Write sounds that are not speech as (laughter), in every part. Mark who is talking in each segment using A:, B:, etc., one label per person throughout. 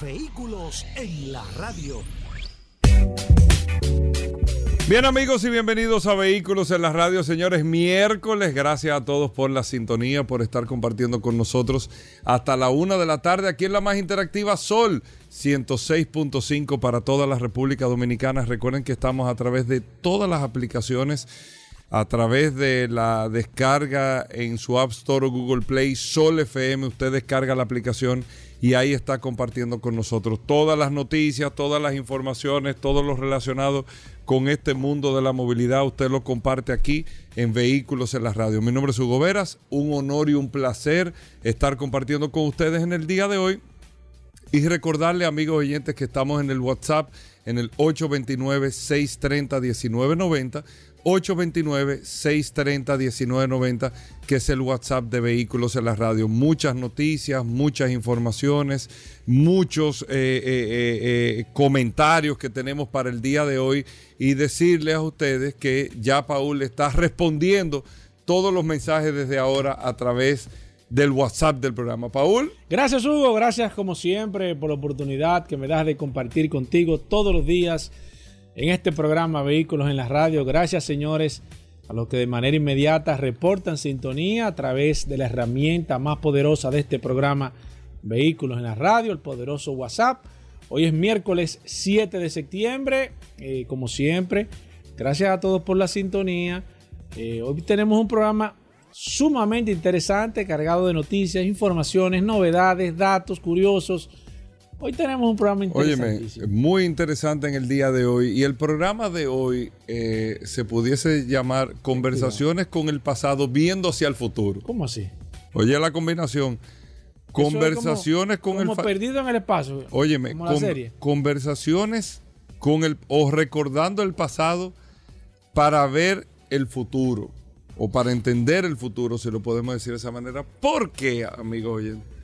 A: Vehículos en la radio.
B: Bien amigos y bienvenidos a Vehículos en la Radio, señores. Miércoles, gracias a todos por la sintonía, por estar compartiendo con nosotros hasta la una de la tarde aquí en la más interactiva Sol 106.5 para toda la República Dominicana. Recuerden que estamos a través de todas las aplicaciones, a través de la descarga en su App Store o Google Play, Sol FM. Usted descarga la aplicación y ahí está compartiendo con nosotros todas las noticias, todas las informaciones, todo lo relacionado con este mundo de la movilidad. Usted lo comparte aquí en Vehículos en la Radio. Mi nombre es Hugo Veras, un honor y un placer estar compartiendo con ustedes en el día de hoy. Y recordarle, amigos oyentes, que estamos en el WhatsApp en el 829-630-1990. 829-630-1990, que es el WhatsApp de Vehículos en la Radio. Muchas noticias, muchas informaciones, muchos eh, eh, eh, comentarios que tenemos para el día de hoy y decirles a ustedes que ya Paul está respondiendo todos los mensajes desde ahora a través del WhatsApp del programa. Paul.
C: Gracias Hugo, gracias como siempre por la oportunidad que me das de compartir contigo todos los días en este programa Vehículos en la Radio. Gracias, señores, a los que de manera inmediata reportan sintonía a través de la herramienta más poderosa de este programa Vehículos en la Radio, el poderoso WhatsApp. Hoy es miércoles 7 de septiembre, eh, como siempre. Gracias a todos por la sintonía. Eh, hoy tenemos un programa sumamente interesante, cargado de noticias, informaciones, novedades, datos curiosos Hoy tenemos un programa interesante.
B: muy interesante en el día de hoy. Y el programa de hoy eh, se pudiese llamar Conversaciones con el pasado viendo hacia el futuro.
C: ¿Cómo así?
B: Oye, la combinación. Conversaciones con el
C: Como perdido en el espacio.
B: Óyeme, como la serie. conversaciones con el o recordando el pasado para ver el futuro o para entender el futuro, si lo podemos decir de esa manera. ¿Por qué, amigo oyente?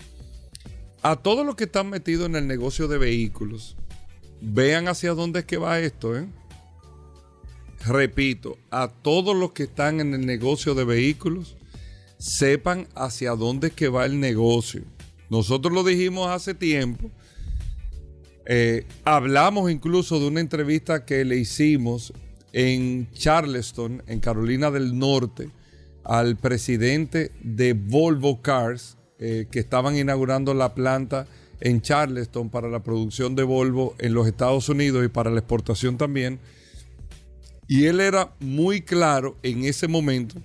B: A todos los que están metidos en el negocio de vehículos, vean hacia dónde es que va esto. ¿eh? Repito, a todos los que están en el negocio de vehículos, sepan hacia dónde es que va el negocio. Nosotros lo dijimos hace tiempo. Eh, hablamos incluso de una entrevista que le hicimos en Charleston, en Carolina del Norte, al presidente de Volvo Cars, eh, que estaban inaugurando la planta en Charleston para la producción de Volvo en los Estados Unidos y para la exportación también. Y él era muy claro en ese momento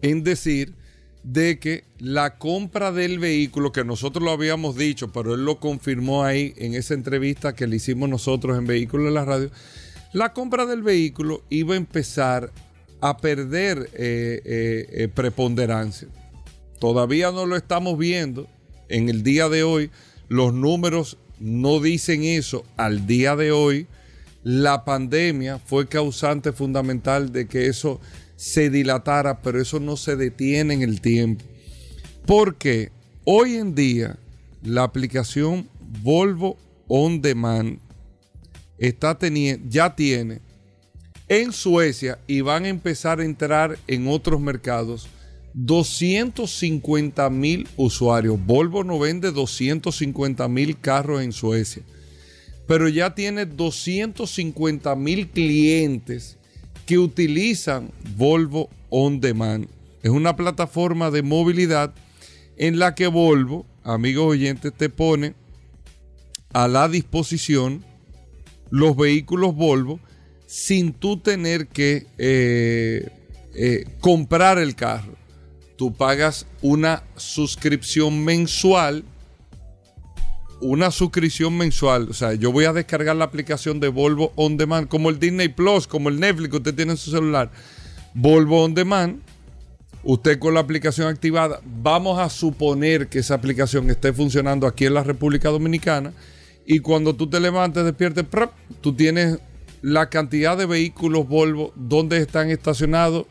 B: en decir de que la compra del vehículo, que nosotros lo habíamos dicho, pero él lo confirmó ahí en esa entrevista que le hicimos nosotros en Vehículos de la Radio, la compra del vehículo iba a empezar a perder eh, eh, preponderancia. Todavía no lo estamos viendo en el día de hoy. Los números no dicen eso al día de hoy. La pandemia fue causante fundamental de que eso se dilatara, pero eso no se detiene en el tiempo. Porque hoy en día la aplicación Volvo On Demand está ya tiene en Suecia y van a empezar a entrar en otros mercados 250 mil usuarios. Volvo no vende 250 mil carros en Suecia, pero ya tiene 250 mil clientes que utilizan Volvo On Demand. Es una plataforma de movilidad en la que Volvo, amigos oyentes, te pone a la disposición los vehículos Volvo sin tú tener que eh, eh, comprar el carro tú pagas una suscripción mensual. Una suscripción mensual. O sea, yo voy a descargar la aplicación de Volvo On Demand, como el Disney Plus, como el Netflix que usted tiene en su celular. Volvo On Demand. usted con la aplicación activada, vamos a suponer que esa aplicación esté funcionando aquí en la República Dominicana y cuando tú te levantes, despiertes, tú tienes la cantidad de vehículos Volvo, dónde están estacionados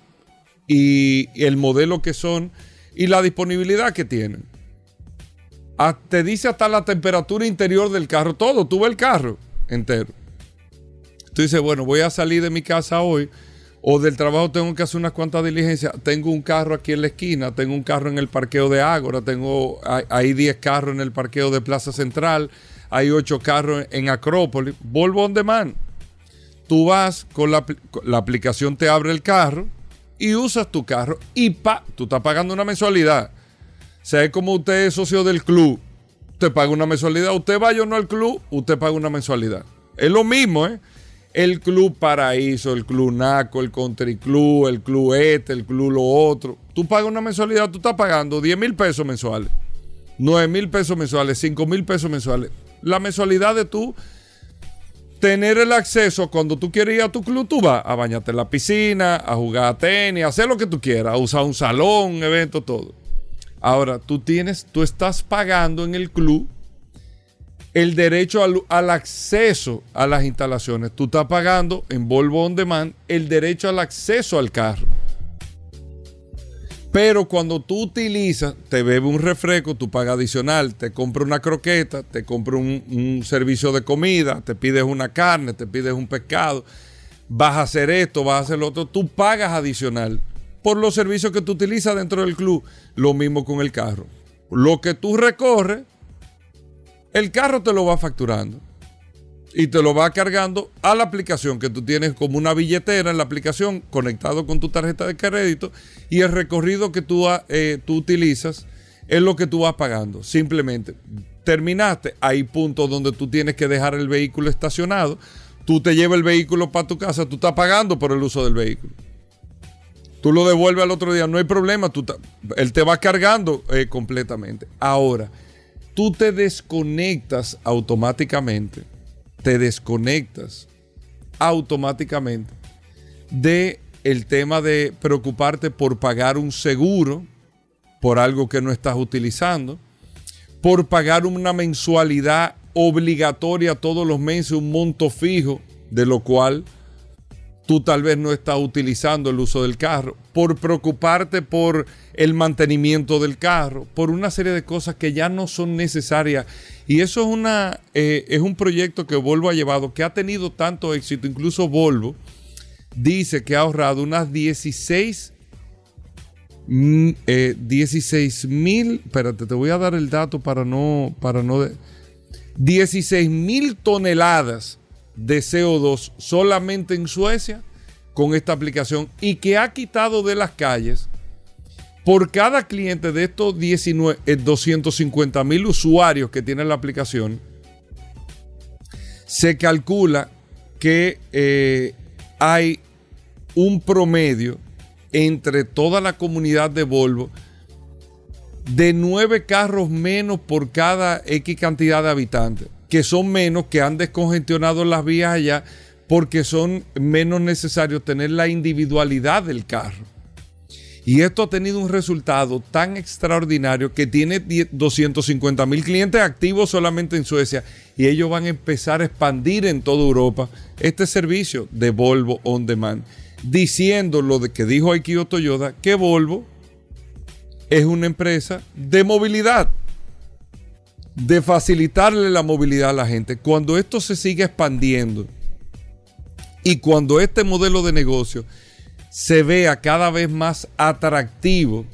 B: y el modelo que son y la disponibilidad que tienen. Ah, te dice hasta la temperatura interior del carro, todo, tú ves el carro entero. Tú dices, bueno, voy a salir de mi casa hoy o del trabajo tengo que hacer unas cuantas diligencias. Tengo un carro aquí en la esquina, tengo un carro en el parqueo de Ágora, tengo, hay 10 carros en el parqueo de Plaza Central, hay 8 carros en Acrópolis. Volvo on demand. Tú vas con la, la aplicación, te abre el carro y usas tu carro y pa, tú estás pagando una mensualidad. sea, como usted es socio del club, usted paga una mensualidad. Usted vaya o no al club, usted paga una mensualidad. Es lo mismo, ¿eh? El Club Paraíso, el Club Naco, el Country Club, el Club Este, el Club Lo Otro. Tú pagas una mensualidad, tú estás pagando 10 mil pesos mensuales, 9 mil pesos mensuales, 5 mil pesos mensuales. La mensualidad de tú tener el acceso cuando tú quieres ir a tu club, tú vas a bañarte en la piscina, a jugar a tenis, a hacer lo que tú quieras, a usar un salón, un evento, todo. Ahora, tú tienes, tú estás pagando en el club el derecho al, acceso a las instalaciones. Tú estás pagando en Volvo On Demand el derecho al acceso al carro. Pero cuando tú utilizas, te bebe un refresco, tú pagas adicional, te compra una croqueta, te compra un, un, servicio de comida, te pides una carne, te pides un pescado, vas a hacer esto, vas a hacer lo otro, tú pagas adicional por los servicios que tú utilizas dentro del club. Lo mismo con el carro. Lo que tú recorres, el carro te lo va facturando y te lo va cargando a la aplicación que tú tienes como una billetera en la aplicación conectado con tu tarjeta de crédito y el recorrido que tú, eh, tú utilizas es lo que tú vas pagando. Simplemente terminaste, hay puntos donde tú tienes que dejar el vehículo estacionado, tú te llevas el vehículo para tu casa, tú estás pagando por el uso del vehículo. Tú lo devuelves al otro día, no hay problema, tú él te va cargando eh, completamente. Ahora, tú te desconectas automáticamente, te desconectas automáticamente de el tema de preocuparte por pagar un seguro por algo que no estás utilizando, por pagar una mensualidad obligatoria todos los meses, un monto fijo, de lo cual tú tal vez no estás utilizando el uso del carro, por preocuparte por el mantenimiento del carro, por una serie de cosas que ya no son necesarias. Y eso es, una, eh, es un proyecto que Volvo ha llevado, que ha tenido tanto éxito, incluso Volvo dice que ha ahorrado unas 16 16 mm, eh, espérate, te voy a dar el dato para no, para no, 16 mil toneladas de CO2 solamente en Suecia con esta aplicación y que ha quitado de las calles por cada cliente de estos 19, 250 eh, mil usuarios que tiene la aplicación, se calcula que eh, hay un promedio entre toda la comunidad de Volvo de nueve carros menos por cada X cantidad de habitantes que son menos, que han descongestionado las vías allá, porque son menos necesarios tener la individualidad del carro. Y esto ha tenido un resultado tan extraordinario que tiene 250 mil clientes activos solamente en Suecia y ellos van a empezar a expandir en toda Europa este servicio de Volvo On Demand, diciendo lo de que dijo Aikio Toyota, que Volvo es una empresa de movilidad de facilitarle la movilidad a la gente, cuando esto se sigue expandiendo y cuando este modelo de negocio se vea cada vez más atractivo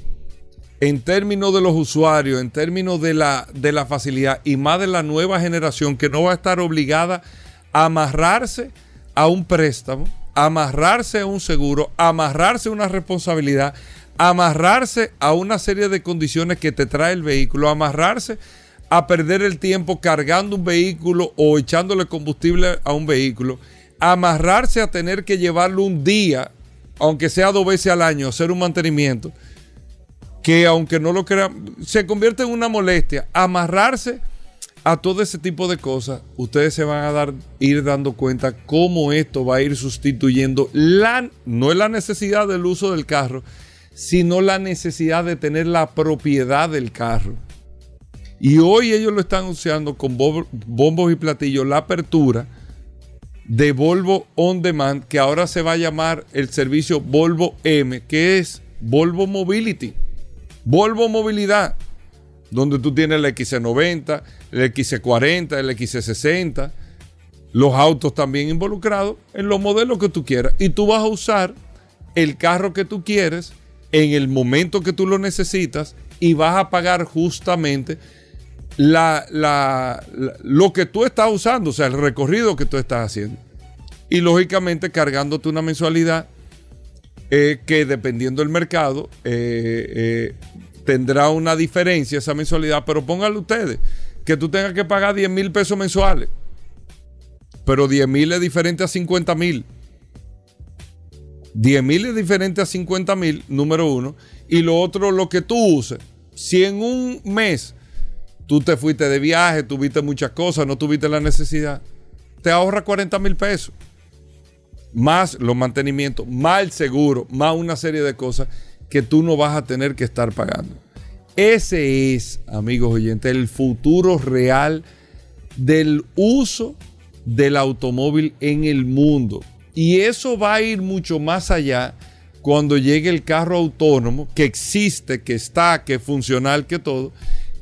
B: en términos de los usuarios, en términos de la, de la facilidad y más de la nueva generación que no va a estar obligada a amarrarse a un préstamo, amarrarse a un seguro, amarrarse a una responsabilidad, amarrarse a una serie de condiciones que te trae el vehículo, amarrarse a perder el tiempo cargando un vehículo o echándole combustible a un vehículo, amarrarse a tener que llevarlo un día, aunque sea dos veces al año, hacer un mantenimiento, que aunque no lo crean, se convierte en una molestia. Amarrarse a todo ese tipo de cosas, ustedes se van a dar, ir dando cuenta cómo esto va a ir sustituyendo la, no es la necesidad del uso del carro, sino la necesidad de tener la propiedad del carro. Y hoy ellos lo están anunciando con bombos y platillos, la apertura de Volvo On Demand, que ahora se va a llamar el servicio Volvo M, que es Volvo Mobility. Volvo Movilidad, donde tú tienes el XC90, el XC40, el XC60, los autos también involucrados en los modelos que tú quieras. Y tú vas a usar el carro que tú quieres en el momento que tú lo necesitas y vas a pagar justamente lo que tú estás usando, o sea, el recorrido que tú estás haciendo. Y lógicamente cargándote una mensualidad eh, que dependiendo del mercado eh, eh, tendrá una diferencia esa mensualidad, pero pónganle ustedes que tú tengas que pagar 10 mil pesos mensuales, pero 10 mil es diferente a 50 mil. 10 mil es diferente a 50 mil, número uno. Y lo otro, lo que tú uses. Si en un mes tú te fuiste de viaje, tuviste muchas cosas, no tuviste la necesidad, te ahorra 40 mil pesos. Más los mantenimientos, más el seguro, más una serie de cosas que tú no vas a tener que estar pagando. Ese es, amigos oyentes, el futuro real del uso del automóvil en el mundo. Y eso va a ir mucho más allá cuando llegue el carro autónomo, que existe, que está, que es funcional, que todo,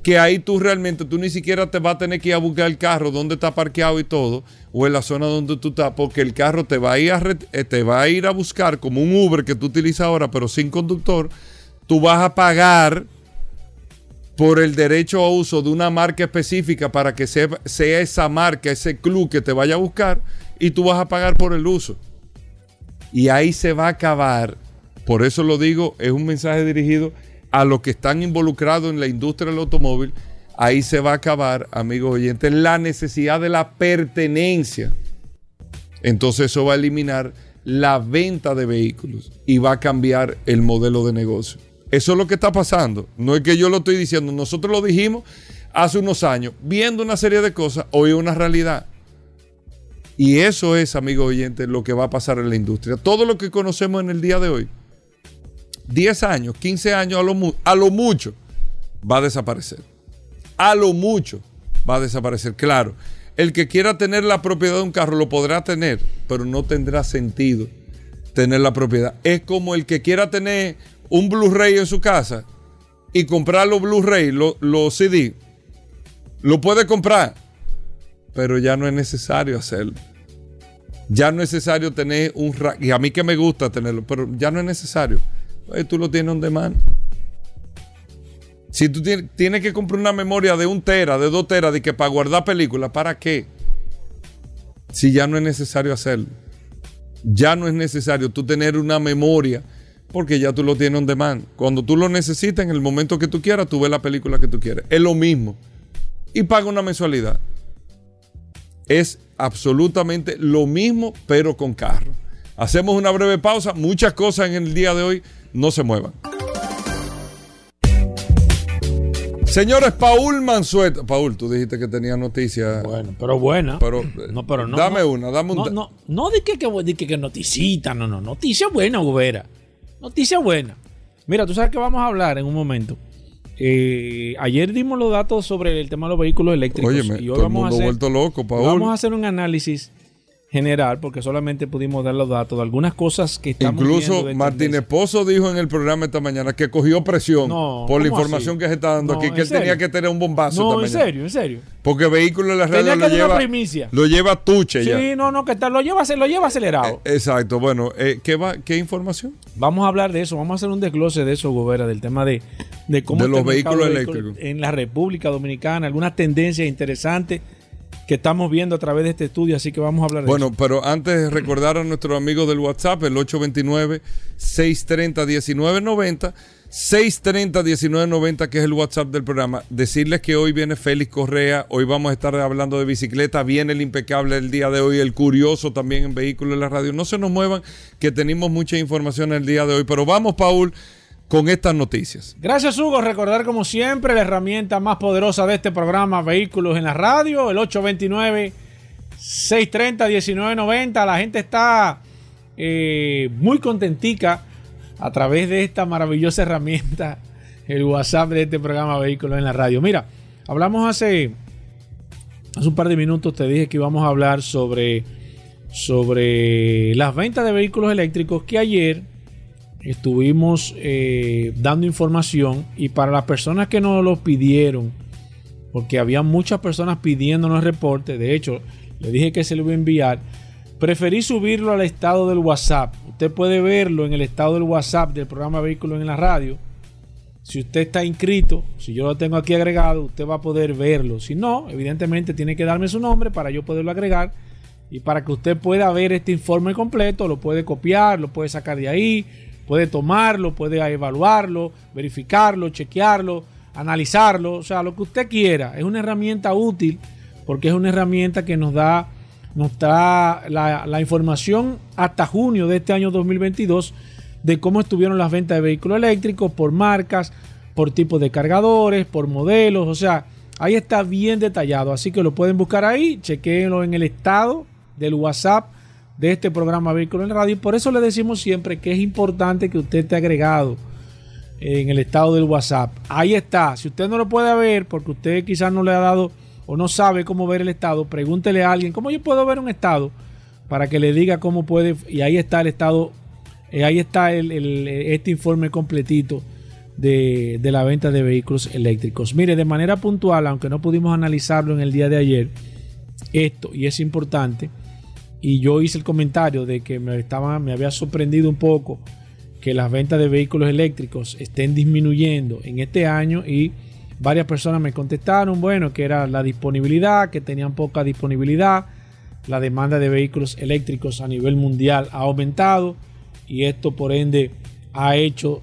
B: que ahí tú realmente, tú ni siquiera te vas a tener que ir a buscar el carro, donde está parqueado y todo, o en la zona donde tú estás, porque el carro te va a ir a, eh, te va a, ir a buscar como un Uber que tú utilizas ahora, pero sin conductor. Tú vas a pagar por el derecho a uso de una marca específica para que sea esa marca, ese club que te vaya a buscar, y tú vas a pagar por el uso. Y ahí se va a acabar, por eso lo digo, es un mensaje dirigido a los que están involucrados en la industria del automóvil, ahí se va a acabar, amigos oyentes, la necesidad de la pertenencia. Entonces eso va a eliminar la venta de vehículos y va a cambiar el modelo de negocio. Eso es lo que está pasando. No es que yo lo estoy diciendo, nosotros lo dijimos hace unos años, viendo una serie de cosas, hoy es una realidad. Y eso es, amigos oyentes, lo que va a pasar en la industria. Todo lo que conocemos en el día de hoy 10 años, 15 años a lo, a lo mucho, va a desaparecer. A lo mucho va a desaparecer. Claro, el que quiera tener la propiedad de un carro lo podrá tener, pero no tendrá sentido tener la propiedad. Es como el que quiera tener un Blu-ray en su casa y comprar los Blu-ray, los, CD. Lo puede comprar, pero ya no es necesario hacerlo. Ya no es necesario tener un... Y a mí que me gusta tenerlo, pero ya no es necesario tú lo tienes on demand. Si tú tienes, que comprar una memoria de un tera, de dos teras, de que para guardar películas, ¿para qué? Si ya no es necesario hacerlo. Ya no es necesario tú tener una memoria porque ya tú lo tienes on demand. Cuando tú lo necesitas, en el momento que tú quieras, tú ves la película que tú quieres. Es lo mismo. Y paga una mensualidad. Es absolutamente lo mismo, pero con carro. Hacemos una breve pausa. Muchas cosas en el día de hoy no se muevan. Señores, Paul Mansuet. Paul, tú dijiste que tenía noticias.
C: Bueno, pero buena.
B: Pero, (clears throat) no, pero no. Dame una, dame
C: un. No, no, no di que, que, que, noticita, no, no. Noticia buena, Ubera. Noticia buena. Mira, tú sabes que vamos a hablar en un momento. Eh, ayer dimos los datos sobre el tema de los vehículos eléctricos.
B: Oye, y hoy vamos a hacer, vuelto loco, Paul.
C: Vamos a hacer un análisis general, porque solamente pudimos dar los datos de algunas cosas que estamos
B: Incluso Martín Pozo dijo en el programa esta mañana que cogió presión por la información que se está dando aquí, que él tenía que tener un bombazo.
C: No, en serio, en serio.
B: Porque vehículo en la radio lo lleva,
C: primicia.
B: lo lleva tuche ya.
C: Sí, no, no, que está, lo, lleva, lo lleva acelerado.
B: Eh, exacto, bueno, eh, ¿qué, va, ¿qué información?
C: Vamos a hablar de eso, vamos a hacer un desglose de eso, Gobera, del tema de, de cómo...
B: De los vehículos eléctricos.
C: En la República Dominicana, algunas tendencias interesantes que estamos viendo a través de este estudio, así que vamos a hablar de
B: bueno, eso. Bueno, pero antes recordar a nuestros amigos del WhatsApp, el 829-630-1990, 630-1990, que es el WhatsApp del programa, decirles que hoy viene Félix Correa, hoy vamos a estar hablando de bicicleta, viene el impecable el día de hoy, el curioso también en vehículos en la radio. No se nos muevan, que tenemos mucha información el día de hoy, pero vamos, Paul con estas noticias.
C: Gracias, Hugo. Recordar, como siempre, la herramienta más poderosa de este programa, Vehículos en la Radio, el 829-630-1990. La gente está eh, muy contentica a través de esta maravillosa herramienta, el WhatsApp de este programa Vehículos en la Radio. Mira, hablamos hace, hace un par de minutos, te dije que íbamos a hablar sobre, sobre las ventas de vehículos eléctricos que ayer estuvimos eh, dando información y para las personas que nos lo pidieron, porque había muchas personas pidiéndonos reporte, de hecho, le dije que se lo iba a enviar, preferí subirlo al estado del WhatsApp. Usted puede verlo en el estado del WhatsApp del programa Vehículos en la Radio. Si usted está inscrito, si yo lo tengo aquí agregado, usted va a poder verlo. Si no, evidentemente tiene que darme su nombre para yo poderlo agregar. Y para que usted pueda ver este informe completo, lo puede copiar, lo puede sacar de ahí, puede tomarlo, puede evaluarlo, verificarlo, chequearlo, analizarlo, o sea, lo que usted quiera. Es una herramienta útil porque es una herramienta que nos da, nos da la, información hasta junio de este año 2022 de cómo estuvieron las ventas de vehículos eléctricos por marcas, por tipos de cargadores, por modelos, o sea, ahí está bien detallado, así que lo pueden buscar ahí, chequeenlo en el estado del WhatsApp de este programa Vehículo en Radio. Y por eso le decimos siempre que es importante que usted esté agregado en el estado del WhatsApp. Ahí está. Si usted no lo puede ver porque usted quizás no le ha dado o no sabe cómo ver el estado, pregúntele a alguien cómo yo puedo ver un estado para que le diga cómo puede. Y ahí está el estado, eh, ahí está este informe completito de, de la venta de vehículos eléctricos. Mire, de manera puntual, aunque no pudimos analizarlo en el día de ayer, esto, y es importante, y yo hice el comentario de que me, estaba, me había sorprendido un poco que las ventas de vehículos eléctricos estén disminuyendo en este año y varias personas me contestaron, bueno, que era la disponibilidad, que tenían poca disponibilidad, la demanda de vehículos eléctricos a nivel mundial ha aumentado y esto por ende ha hecho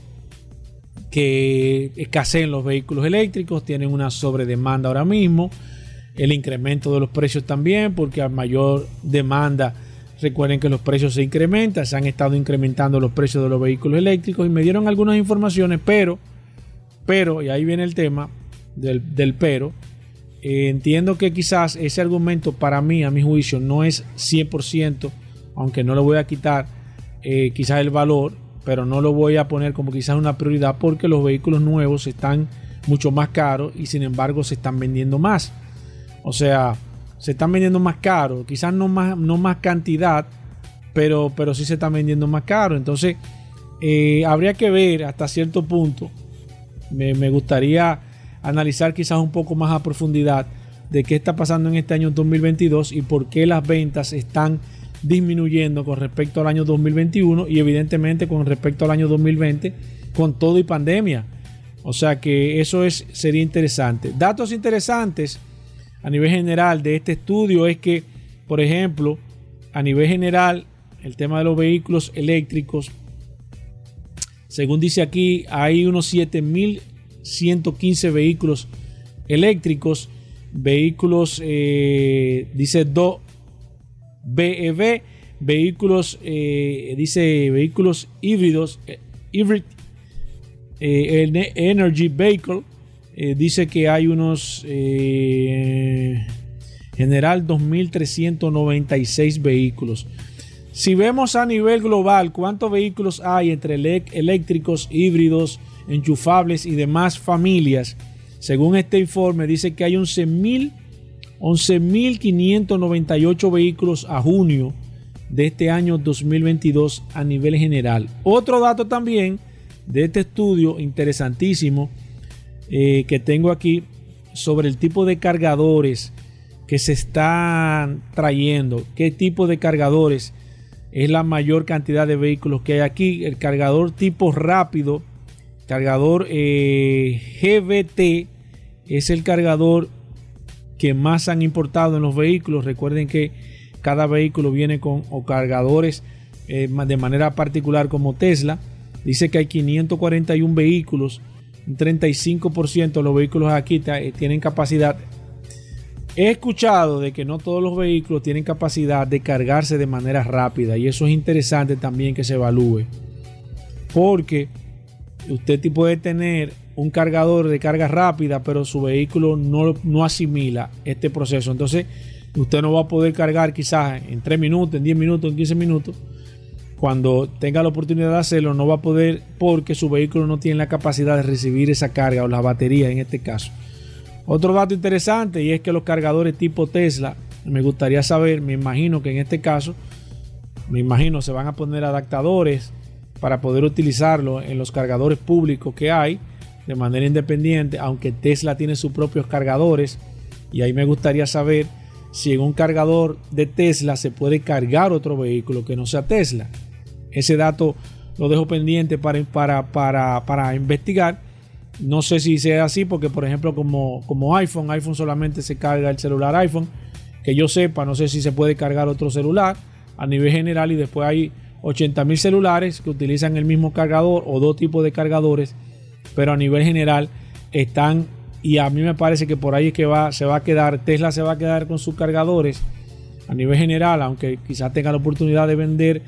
C: que escaseen los vehículos eléctricos, tienen una sobredemanda ahora mismo el incremento de los precios también, porque a mayor demanda, recuerden que los precios se incrementan, se han estado incrementando los precios de los vehículos eléctricos y me dieron algunas informaciones, pero, pero, y ahí viene el tema del, pero, eh, entiendo que quizás ese argumento para mí, a mi juicio, no es 100%, aunque no le voy a quitar eh, quizás el valor, pero no lo voy a poner como quizás una prioridad porque los vehículos nuevos están mucho más caros y sin embargo se están vendiendo más. O sea, se están vendiendo más caro. Quizás no más, no más cantidad, pero, pero sí se están vendiendo más caro. Entonces, eh, habría que ver hasta cierto punto. Me, gustaría analizar quizás un poco más a profundidad de qué está pasando en este año 2022 y por qué las ventas están disminuyendo con respecto al año 2021 y evidentemente con respecto al año 2020 con todo y pandemia. O sea que eso es, sería interesante. Datos interesantes a nivel general de este estudio es que, por ejemplo, a nivel general, el tema de los vehículos eléctricos, según dice aquí, hay unos 7.115 vehículos eléctricos, vehículos, eh, dice 2 BEV, vehículos, eh, dice vehículos híbridos, eh, hybrid energy vehicle, eh, dice que hay unos eh, general 2.396 vehículos. Si vemos a nivel global cuántos vehículos hay entre eléctricos, híbridos, enchufables y demás familias, según este informe dice que hay 11.598 vehículos a junio de este año 2022 a nivel general. Otro dato también de este estudio interesantísimo eh, que tengo aquí sobre el tipo de cargadores que se están trayendo, qué tipo de cargadores es la mayor cantidad de vehículos que hay aquí. El cargador tipo rápido, cargador eh, GBT, es el cargador que más han importado en los vehículos. Recuerden que cada vehículo viene con o cargadores eh, de manera particular como Tesla. Dice que hay 541 vehículos un 35% de los vehículos aquí eh, tienen capacidad. He escuchado de que no todos los vehículos tienen capacidad de cargarse de manera rápida y eso es interesante también que se evalúe. Porque usted puede tener un cargador de carga rápida, pero su vehículo no, no asimila este proceso. Entonces, usted no va a poder cargar quizás en 3 minutos, en 10 minutos, en 15 minutos. Cuando tenga la oportunidad de hacerlo, no va a poder porque su vehículo no tiene la capacidad de recibir esa carga o la batería en este caso. Otro dato interesante y es que los cargadores tipo Tesla, me gustaría saber, me imagino que en este caso, me imagino se van a poner adaptadores para poder utilizarlo en los cargadores públicos que hay de manera independiente, aunque Tesla tiene sus propios cargadores y ahí me gustaría saber si en un cargador de Tesla se puede cargar otro vehículo que no sea Tesla. Ese dato lo dejo pendiente para, para, para, para investigar. No sé si sea así porque, por ejemplo, como, como iPhone, iPhone solamente se carga el celular iPhone. Que yo sepa, no sé si se puede cargar otro celular a nivel general y después hay 80 mil celulares que utilizan el mismo cargador o dos tipos de cargadores, pero a nivel general están y a mí me parece que por ahí es que va, se va a quedar, Tesla se va a quedar con sus cargadores a nivel general, aunque quizás tenga la oportunidad de vender,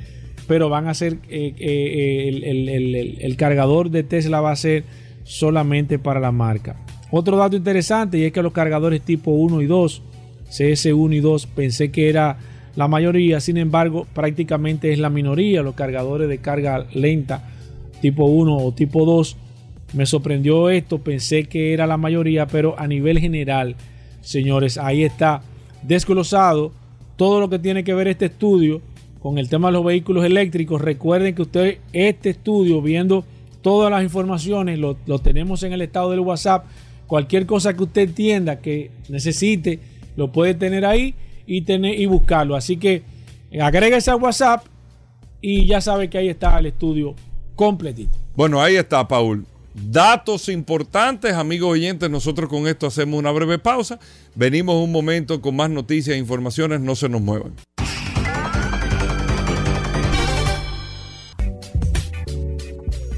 C: pero van a ser, eh, eh, el, el, cargador de Tesla va a ser solamente para la marca. Otro dato interesante y es que los cargadores tipo 1 y 2, CS1 y 2, pensé que era la mayoría, sin embargo, prácticamente es la minoría los cargadores de carga lenta tipo 1 o tipo 2 me sorprendió esto, pensé que era la mayoría, pero a nivel general, señores, ahí está desglosado todo lo que tiene que ver este estudio con el tema de los vehículos eléctricos. Recuerden que ustedes, este estudio, viendo todas las informaciones, lo, tenemos en el estado del WhatsApp. Cualquier cosa que usted entienda que necesite, lo puede tener ahí y, tener, y buscarlo. Así que agrega ese WhatsApp y ya sabe que ahí está el estudio completito.
B: Bueno, ahí está, Paul. Datos importantes, amigos oyentes, nosotros con esto hacemos una breve pausa. Venimos un momento con más noticias e informaciones, no se nos muevan.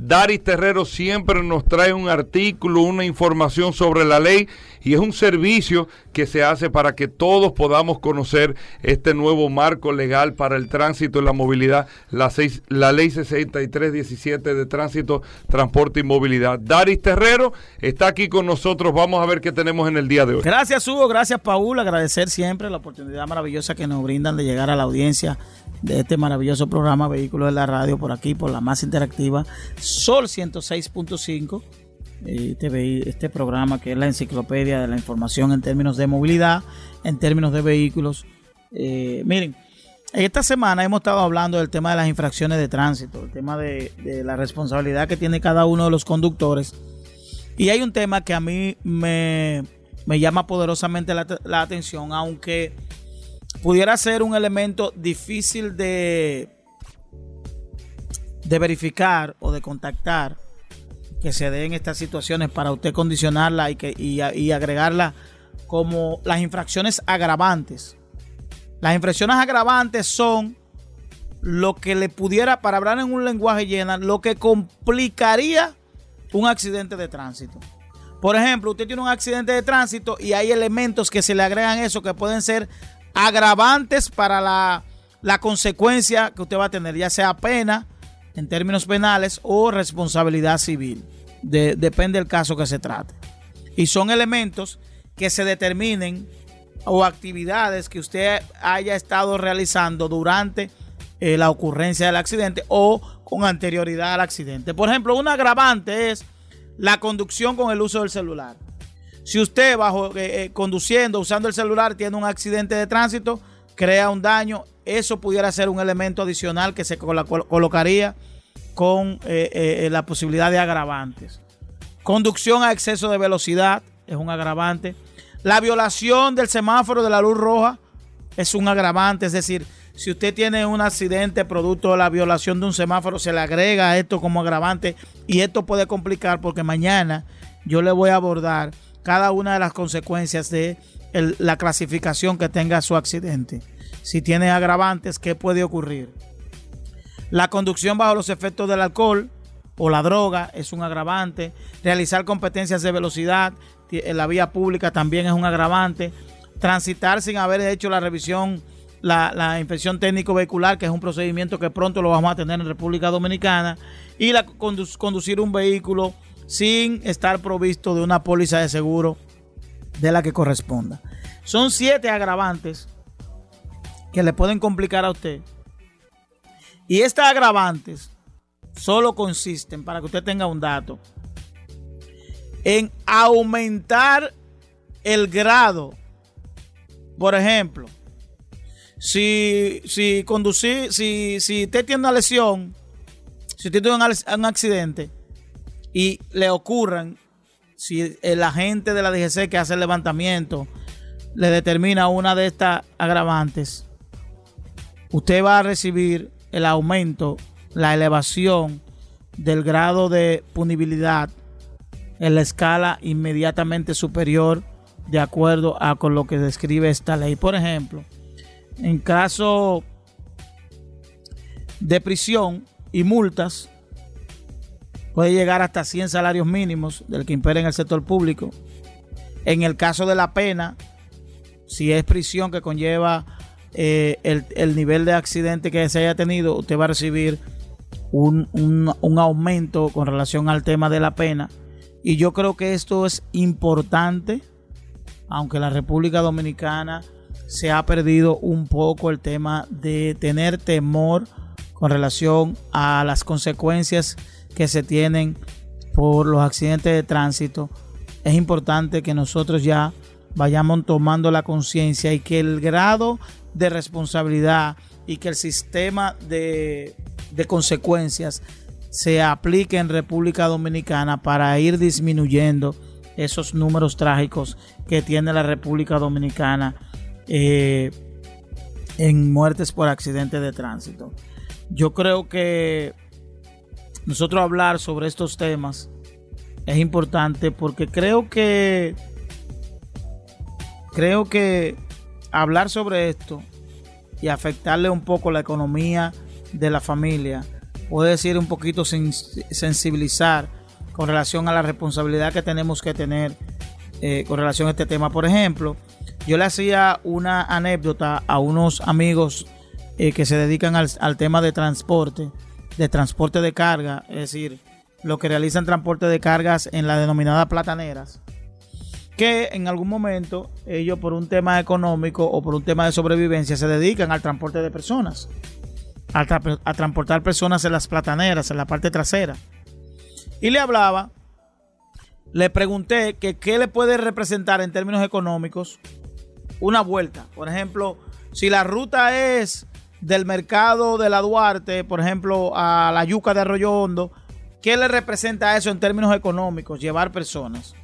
B: Daris Terrero siempre nos trae un artículo, una información sobre la ley y es un servicio que se hace para que todos podamos conocer este nuevo marco legal para el tránsito y la movilidad, la, la ley 6317 de tránsito, transporte y movilidad. Daris Terrero está aquí con nosotros, vamos a ver qué tenemos en el día de hoy.
D: Gracias Hugo, gracias Paul, agradecer siempre la oportunidad maravillosa que nos brindan de llegar a la audiencia de este maravilloso programa Vehículos de la Radio por aquí, por la más interactiva, Sol 106.5. Este, este programa que es la enciclopedia de la información en términos de movilidad, en términos de vehículos. Eh, miren, esta semana hemos estado hablando del tema de las infracciones de tránsito, el tema de, la responsabilidad que tiene cada uno de los conductores. Y hay un tema que a mí me, llama poderosamente la atención, aunque pudiera ser un elemento difícil de, de verificar o de contactar que se den estas situaciones para usted condicionarla y, que, y, agregarla como las infracciones agravantes. Las infracciones agravantes son lo que le pudiera, para hablar en un lenguaje lleno, lo que complicaría un accidente de tránsito. Por ejemplo, usted tiene un accidente de tránsito y hay elementos que se le agregan eso que pueden ser agravantes para la, consecuencia que usted va a tener, ya sea pena en términos penales o responsabilidad civil. depende del caso que se trate. Y son elementos que se determinen o actividades que usted haya estado realizando durante eh, la ocurrencia del accidente o con anterioridad al accidente. Por ejemplo, un agravante es la conducción con el uso del celular. Si usted bajo eh, eh, conduciendo, usando el celular, tiene un accidente de tránsito, crea un daño, eso pudiera ser un elemento adicional que se colocaría con eh, la posibilidad de agravantes. Conducción a exceso de velocidad es un agravante. La violación del semáforo de la luz roja es un agravante, es decir, si usted tiene un accidente producto de la violación de un semáforo, se le agrega esto como agravante y esto puede complicar porque mañana yo le voy a abordar cada una de las consecuencias de la clasificación que tenga su accidente. Si tiene agravantes, ¿qué puede ocurrir? La conducción bajo los efectos del alcohol o la droga es un agravante. Realizar competencias de velocidad en la vía pública también es un agravante. Transitar sin haber hecho la revisión, la, la inspección técnico vehicular, que es un procedimiento que pronto lo vamos a tener en República Dominicana. Y la, conducir un vehículo sin estar provisto de una póliza de seguro de la que corresponda. Son siete agravantes que le pueden complicar a usted. Y estas agravantes solo consisten, para que usted tenga un dato, en aumentar el grado. Por ejemplo, si, si si, si usted tiene una lesión, si usted tiene un, accidente y le ocurran, si el agente de la DGC que hace el levantamiento le determina una de estas agravantes, usted va a recibir el aumento, la elevación del grado de punibilidad en la escala inmediatamente superior de acuerdo a con lo que describe esta ley. Por ejemplo, en caso de prisión y multas, puede llegar hasta 100 salarios mínimos del que impera en el sector público. En el caso de la pena, si es prisión que conlleva eh, el, nivel de accidente que se haya tenido, usted va a recibir un, un aumento con relación al tema de la pena. Y yo creo que esto es importante, aunque la República Dominicana se ha perdido un poco el tema de tener temor con relación a las consecuencias que se tienen por los accidentes de tránsito. Es importante que nosotros ya vayamos tomando la conciencia y que el grado de responsabilidad y que el sistema de, de consecuencias se aplique en República Dominicana para ir disminuyendo esos números trágicos que tiene la República Dominicana eh, en muertes por accidentes de tránsito. Yo creo que nosotros hablar sobre estos temas es importante porque creo que creo que hablar sobre esto y afectarle un poco la economía de la familia puede decir un poquito sensibilizar con relación a la responsabilidad que tenemos que tener eh, con relación a este tema. Por ejemplo, yo le hacía una anécdota a unos amigos eh, que se dedican al, tema de transporte, de transporte de carga, es decir, lo que realizan transporte de cargas en la denominada plataneras, que en algún momento ellos por un tema económico o por un tema de sobrevivencia se dedican al transporte de personas, a, a transportar personas en las plataneras, en la parte trasera. Y le hablaba, le pregunté que qué le puede representar en términos económicos una vuelta. Por ejemplo, si la ruta es del mercado de la Duarte, por ejemplo, a la yuca de Arroyo Hondo, ¿qué le representa eso en términos económicos? Llevar personas.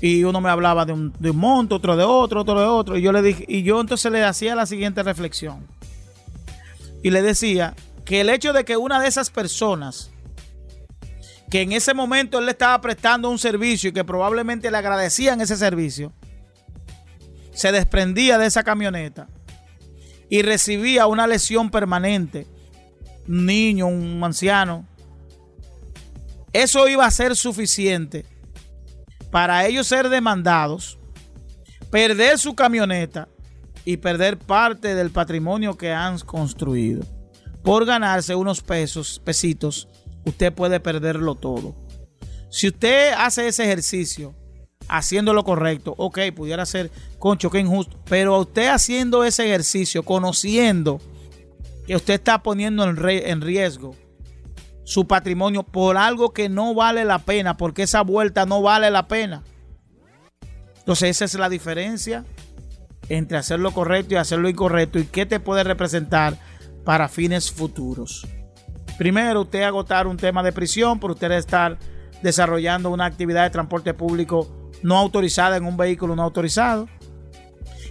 D: Y uno me hablaba de un, de un monto, otro de otro, otro de otro. Y yo le dije, y yo entonces le hacía la siguiente reflexión. Y le decía que el hecho de que una de esas personas que en ese momento él le estaba prestando un servicio y que probablemente le agradecían ese servicio, se desprendía de esa camioneta y recibía una lesión permanente, un niño, un anciano, eso iba a ser suficiente para ellos ser demandados, perder su camioneta y perder parte del patrimonio que han construido. Por ganarse unos pesos, pesitos, usted puede perderlo todo. Si usted hace ese ejercicio haciendo lo correcto, ok, pudiera ser, concho, que injusto, pero usted haciendo ese ejercicio, conociendo que usted está poniendo en, riesgo su patrimonio por algo que no vale la pena, porque esa vuelta no vale la pena. Entonces esa es la diferencia entre hacer lo correcto y hacer lo incorrecto y qué te puede representar para fines futuros. Primero, usted agotar un tema de prisión por usted estar desarrollando una actividad de transporte público no autorizada en un vehículo no autorizado,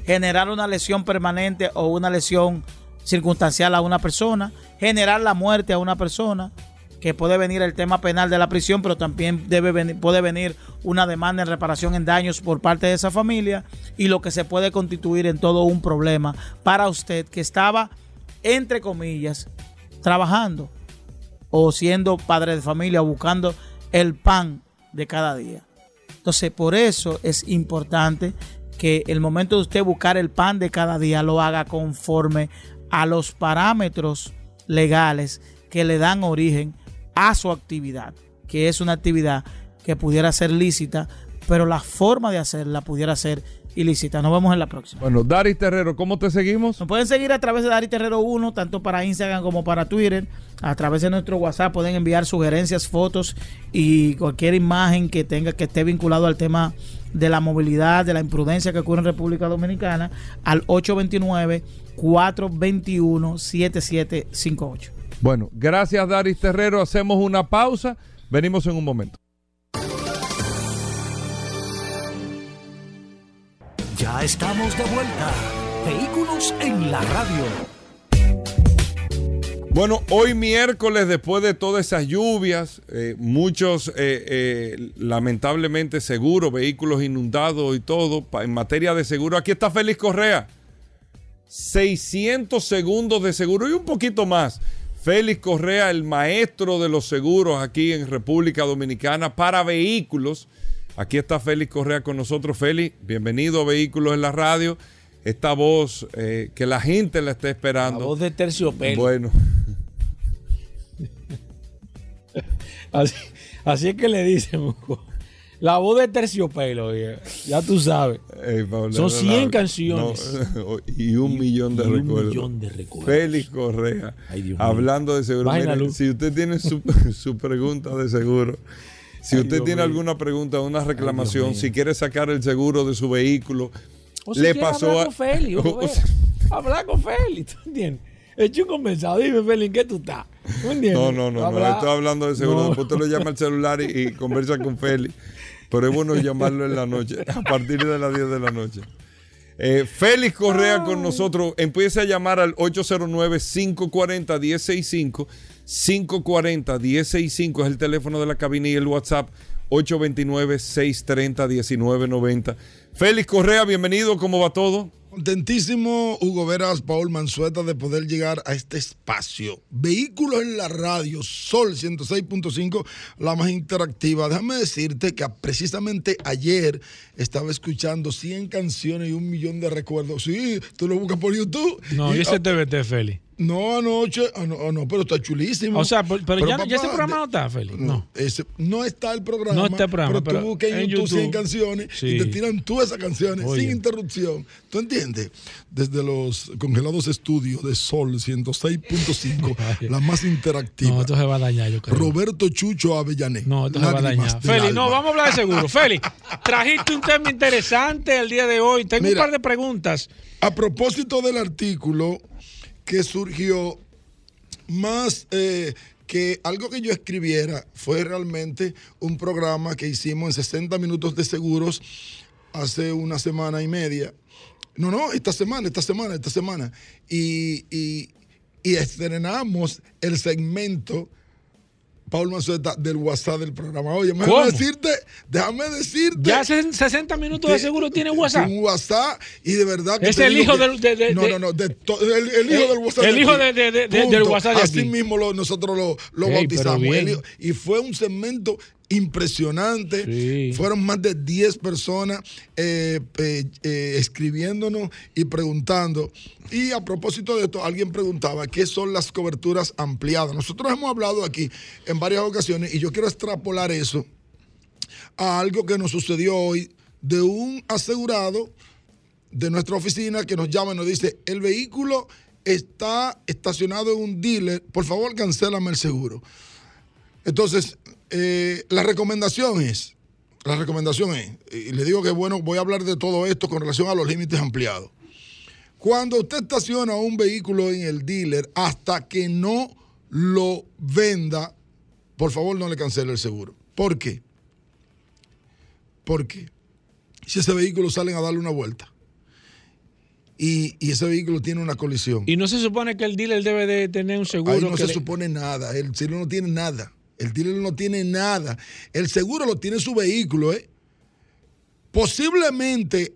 D: generar una lesión permanente o una lesión circunstancial a una persona, generar la muerte a una persona, que puede venir el tema penal de la prisión, pero también debe venir, puede venir una demanda en reparación en daños por parte de esa familia y lo que se puede constituir en todo un problema para usted que estaba, entre comillas, trabajando o siendo padre de familia, buscando el pan de cada día. Entonces, por eso es importante que el momento de usted buscar el pan de cada día lo haga conforme a los parámetros legales que le dan origen a su actividad, que es una actividad que pudiera ser lícita, pero la forma de hacerla pudiera ser ilícita. Nos vemos en la próxima.
B: Bueno, Dari Terrero, ¿cómo te seguimos?
D: Nos pueden seguir a través de Dari Terrero 1, tanto para Instagram como para Twitter. A través de nuestro WhatsApp pueden enviar sugerencias, fotos y cualquier imagen que tenga que esté vinculado al tema de la movilidad, de la imprudencia que ocurre en República Dominicana al 829-421-7758.
B: Bueno, gracias Daris Terrero. Hacemos una pausa. Venimos en un momento.
A: Ya estamos de vuelta. Vehículos en la radio.
B: Bueno, hoy miércoles, después de todas esas lluvias, eh, muchos, eh, eh, lamentablemente, seguros, vehículos inundados y todo, en materia de seguro, aquí está Félix Correa. 600 segundos de seguro y un poquito más. Félix Correa, el maestro de los seguros aquí en República Dominicana para vehículos. Aquí está Félix Correa con nosotros. Félix, bienvenido a Vehículos en la Radio. Esta voz eh, que la gente la está
C: La
B: esperando.
C: voz de terciopelo.
B: Bueno, (laughs)
C: Así, así es que le dicen, Muco. La voz de terciopelo, ya tú sabes. Son
B: no,
C: 100
B: no,
C: canciones.
B: no, (laughs) y un millón de
C: y un
B: recuerdos.
C: millón de recuerdos.
B: Félix Correa,
C: Ay,
B: hablando de seguro.
C: Vaina,
B: Mire,
C: Luz.
B: si usted tiene su, (laughs) su pregunta de seguro, si
C: Ay,
B: usted
C: Dios
B: tiene
C: mío.
B: alguna pregunta, una reclamación, si quiere sacar el seguro de su vehículo,
C: O si
B: le pasó
C: hablar
B: a.
C: con Feli, (laughs)
B: o-
C: hablar con Feli, ¿tú entiendes? Echa un conversado, dime Feli, ¿en qué tú estás? ¿Tú entiendes?
B: No, no, no, no, estoy hablando de seguro.
C: No.
B: Después usted lo llama al celular y, y (laughs) conversa con Félix. Pero es bueno llamarlo en la noche, (laughs) a partir de las 10 de la noche. Eh, Félix Correa con nosotros. Empieza a llamar al 809-540-1065. 540-1065 es el teléfono de la cabina y el WhatsApp 829-630-1990. Félix Correa, bienvenido. ¿Cómo va todo?
E: Contentísimo, Hugo Veras, Paul Manzueta, de poder llegar a este espacio. Vehículos en la radio, Sol 106.5, la más interactiva. Déjame decirte que precisamente ayer estaba escuchando 100 canciones y un millón de recuerdos. Sí, tú lo buscas por YouTube.
C: No,
E: Y,
C: ese TVT, Feli.
E: No, anoche, ah, no, ah, no, pero está chulísimo.
C: O sea, pero, pero ya, ya ese
E: papá,
C: programa no está, Feli.
E: no,
C: No.
E: ese- no está el programa.
C: No está el programa,
E: Pero, tú buscas en, YouTube, 100
C: YouTube.
E: canciones y te tiran tú esas canciones
C: Oye.
E: sin interrupción. ¿Tú entiendes? Desde los congelados estudios de Sol 106.5, (laughs) la más interactiva.
C: No, esto se va a dañar, yo creo.
E: Roberto Chucho Avellané.
C: No, esto se va a dañar. Feli, no, vamos a hablar de seguro. (laughs) Feli, trajiste un tema interesante el día de hoy. Tengo
E: Mira.
C: un par de preguntas.
E: A propósito del artículo que surgió, más eh, que algo que yo escribiera, fue realmente un programa que hicimos en 60 minutos de seguros hace una semana y media. No, no, esta semana, esta semana, esta semana. Y, estrenamos el segmento. Paul Manzueta del WhatsApp del programa. Oye, déjame
C: ¿Cómo?
E: decirte, déjame decirte.
C: Ya hace 60 minutos de seguro tiene WhatsApp.
E: Un WhatsApp y de verdad que
C: Es el hijo
E: que-
C: del- de- de-
E: no, no, no, de to- el, el hijo
C: El-
E: del WhatsApp.
C: el hijo de- del WhatsApp
E: Así mismo lo- nosotros lo, lo
C: Ey,
E: bautizamos. El y fue un segmento impresionante.
C: Sí.
E: Fueron más de 10 personas eh, eh, eh, escribiéndonos y preguntando. Y a propósito de esto, alguien preguntaba qué son las coberturas ampliadas. Nosotros hemos hablado aquí en varias ocasiones y yo quiero extrapolar eso a algo que nos sucedió hoy de un asegurado de nuestra oficina que nos llama y nos dice, el vehículo está estacionado en un dealer, por favor cancélame el seguro. Entonces, eh, la recomendación es, la recomendación es, y le digo que bueno, voy a hablar de todo esto con relación a los límites ampliados. Cuando usted estaciona un vehículo en el dealer, hasta que no lo venda, por favor no le cancele el seguro. ¿Por qué? Porque si ese vehículo salen a darle una vuelta y, y ese vehículo tiene una colisión,
C: Y no se supone que el dealer debe de tener un seguro.
E: ahí no
C: que
E: se
C: le-
E: supone nada. El dealer no tiene nada. El dealer no tiene nada. El seguro lo tiene su vehículo, ¿eh? Posiblemente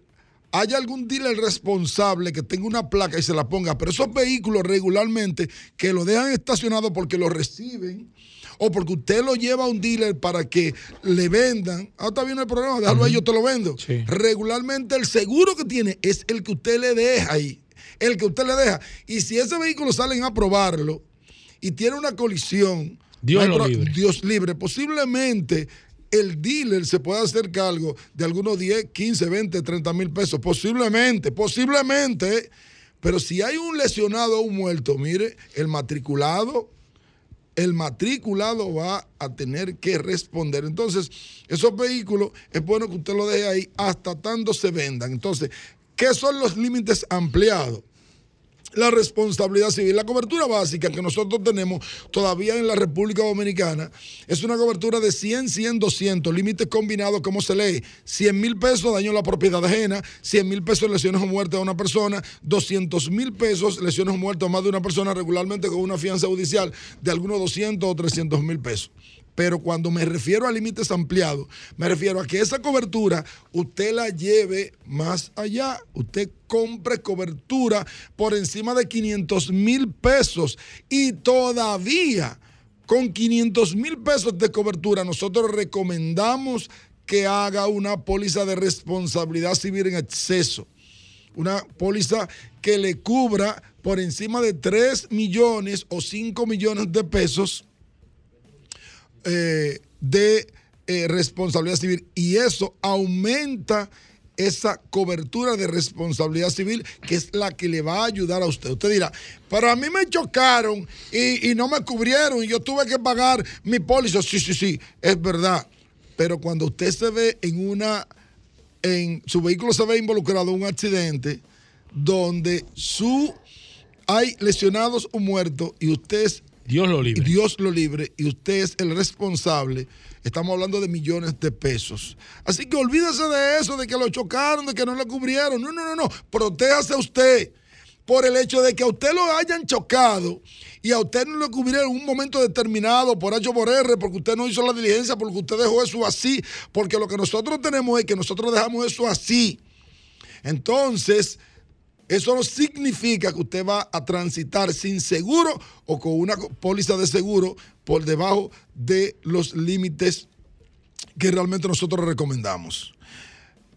E: haya algún dealer responsable que tenga una placa y se la ponga, pero esos vehículos regularmente que lo dejan estacionado porque lo reciben o porque usted lo lleva a un dealer para que le vendan. Ah, está bien el problema, déjalo ahí, yo te lo vendo.
C: Sí.
E: Regularmente el seguro que tiene es el que usted le deja ahí, el que usted le deja. Y si ese vehículo salen a probarlo y tiene una colisión,
C: Dios lo libre.
E: Dios libre, posiblemente el dealer se puede hacer cargo de algunos 10, 15, 20, 30 mil pesos. Posiblemente, posiblemente. Pero si hay un lesionado o un muerto, mire, el matriculado, el matriculado va a tener que responder. Entonces, esos vehículos es bueno que usted lo deje ahí hasta tanto se vendan. Entonces, ¿qué son los límites ampliados? La responsabilidad civil. La cobertura básica que nosotros tenemos todavía en la República Dominicana es una cobertura de 100, 100, 200, límites combinados, como se lee, 100 mil pesos daño a la propiedad ajena, 100 mil pesos lesiones o muerte a una persona, 200 mil pesos lesiones o muerte a más de una persona regularmente con una fianza judicial de algunos 200 o 300 mil pesos. Pero cuando me refiero a límites ampliados, me refiero a que esa cobertura usted la lleve más allá. Usted compre cobertura por encima de 500 mil pesos y todavía con 500 mil pesos de cobertura nosotros recomendamos que haga una póliza de responsabilidad civil en exceso. Una póliza que le cubra por encima de 3 millones o 5 millones de pesos eh, de eh, responsabilidad civil y eso aumenta esa cobertura de responsabilidad civil que es la que le va a ayudar a usted. Usted dirá, pero a mí me chocaron y, no me cubrieron y yo tuve que pagar mi póliza. Sí, sí, sí, es verdad. Pero cuando usted se ve en una, en su vehículo se ve involucrado en un accidente donde su hay lesionados o muertos y usted es
C: Dios lo libre.
E: Dios lo libre y usted es el responsable. Estamos hablando de millones de pesos. Así que olvídese de eso, de que lo chocaron, de que no le cubrieron. No, no, no, no. Protéjase usted por el hecho de que a usted lo hayan chocado y a usted no le cubrieron en un momento determinado por H por R, porque usted no hizo la diligencia, porque usted dejó eso así. Porque lo que nosotros tenemos es que nosotros dejamos eso así. Entonces, eso no significa que usted va a transitar sin seguro o con una póliza de seguro por debajo de los límites que realmente nosotros recomendamos.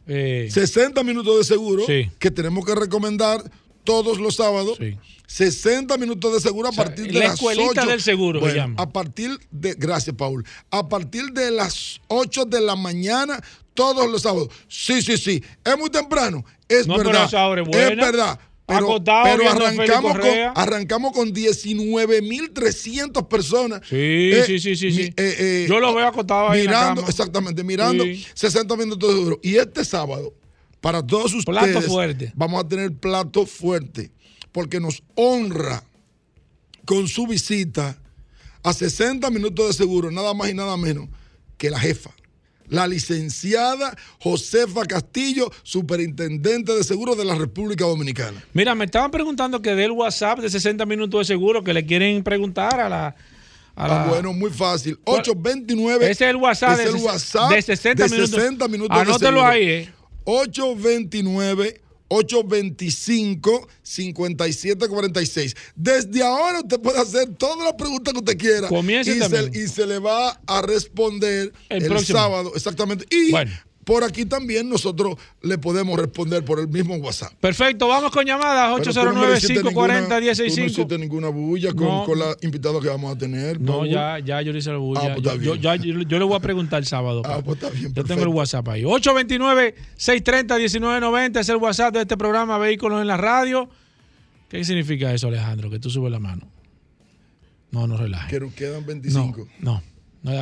C: Eh,
E: 60 minutos de seguro
C: Sí.
E: que tenemos que recomendar todos los sábados.
C: Sí.
E: 60 minutos de seguro a
C: sea,
E: partir de
C: la
E: las
C: escuelita
E: 8.
C: del seguro se
E: Bueno. A partir de, gracias Paul, a partir de las 8 de la mañana todos los sábados. Sí, sí, sí. Es muy temprano. Es
C: No, pero
E: verdad.
C: esa hora es
E: es
C: buena.
E: verdad. Pero,
C: Acostado
E: pero arrancamos, con, arrancamos con 19.300 personas.
C: Sí,
E: Eh,
C: sí, sí, sí, sí.
E: mi- eh, eh,
C: Yo lo veo acostado ahí en la
E: Mirando,
C: cama.
E: exactamente, mirando
C: Sí.
E: 60 minutos de seguro. Y este sábado, para todos ustedes,
C: Plato fuerte.
E: vamos a tener plato fuerte, porque nos honra con su visita a 60 minutos de seguro, nada más y nada menos que la jefa, la licenciada Josefa Castillo, superintendente de seguros de la República Dominicana.
C: Mira, me estaban preguntando que del WhatsApp de 60 minutos de seguro que le quieren preguntar a la. a la-
E: Ah, bueno, muy fácil. 829.
C: Ese es el WhatsApp,
E: es
C: de,
E: el WhatsApp
C: de 60
E: de
C: minutos.
E: 60 minutos de
C: Anótelo
E: seguro.
C: ahí, eh.
E: 829 825 5746. Desde ahora usted puede hacer todas las preguntas que usted quiera.
C: Comience
E: y, se, y se le va a responder
C: El
E: sábado. Exactamente. Y
C: Bueno.
E: Por aquí también nosotros le podemos responder por el mismo WhatsApp.
C: Perfecto, vamos con llamadas.
E: Pero tú no me hiciste ninguna- Tú no
C: 809-540-165.
E: hiciste ninguna bulla con,
C: No.
E: con la invitada que vamos a tener.
C: No,
E: Paul.
C: ya, ya yo le hice el bulla.
E: Ah, pues está
C: yo,
E: bien.
C: yo- yo- le voy a preguntar el sábado.
E: Ah, pues está bien.
C: Yo tengo el. WhatsApp ahí. 829-630-1990 es el WhatsApp de este programa Vehículos en la Radio. ¿Qué significa eso, Alejandro? Que tú subes la mano. No, no relajes.
E: Que nos quedan
C: No,
E: 25.
C: no, no,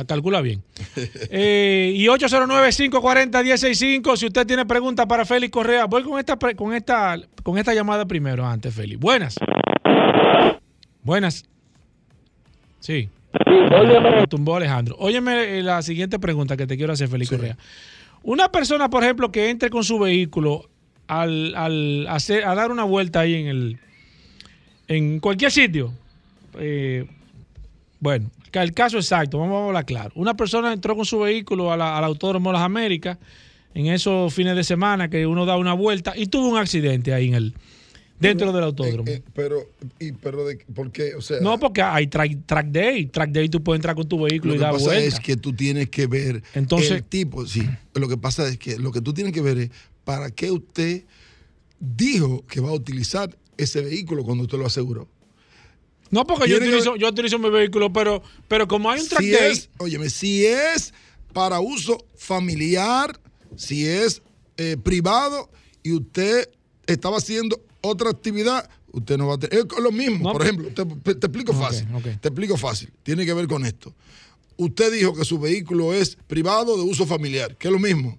C: calcula bien. (laughs) Eh, y 809-540-165. Si usted tiene preguntas para Félix Correa, voy con esta, con esta, con esta llamada primero antes, Félix. Buenas. Buenas. Sí. Me tumbó Alejandro. Óyeme eh, la siguiente pregunta que te quiero hacer, Félix Correa. Una persona, por ejemplo, que entre con su vehículo al, al hacer, a dar una vuelta ahí en el en cualquier sitio. eh, bueno, el caso exacto, vamos a hablar claro. Una persona entró con su vehículo a la- al Autódromo de las Américas en esos fines de semana que uno da una vuelta y tuvo un accidente ahí en el dentro del autódromo.
E: Eh, eh, pero, y, pero de, ¿por qué? O sea,
C: no, porque hay track, track day. Track day tú puedes entrar con tu vehículo
E: lo
C: y
E: que
C: dar
E: pasa
C: vuelta.
E: es que tú tienes que ver
C: Entonces-
E: el tipo, sí. Lo que pasa es que lo que tú tienes que ver es para qué usted dijo que va a utilizar ese vehículo cuando usted lo aseguró.
C: No, porque yo
E: que
C: utilizo, yo utilizo mi vehículo, pero, pero como hay un track
E: Si
C: day,
E: es, óyeme, si es para uso familiar, si es eh, privado y usted estaba haciendo otra actividad, usted no va a tener. Es lo mismo,
C: No,
E: por ejemplo, te, te explico fácil. Te explico fácil. Tiene que ver con esto. Usted dijo que su vehículo es privado de uso familiar, que es lo mismo.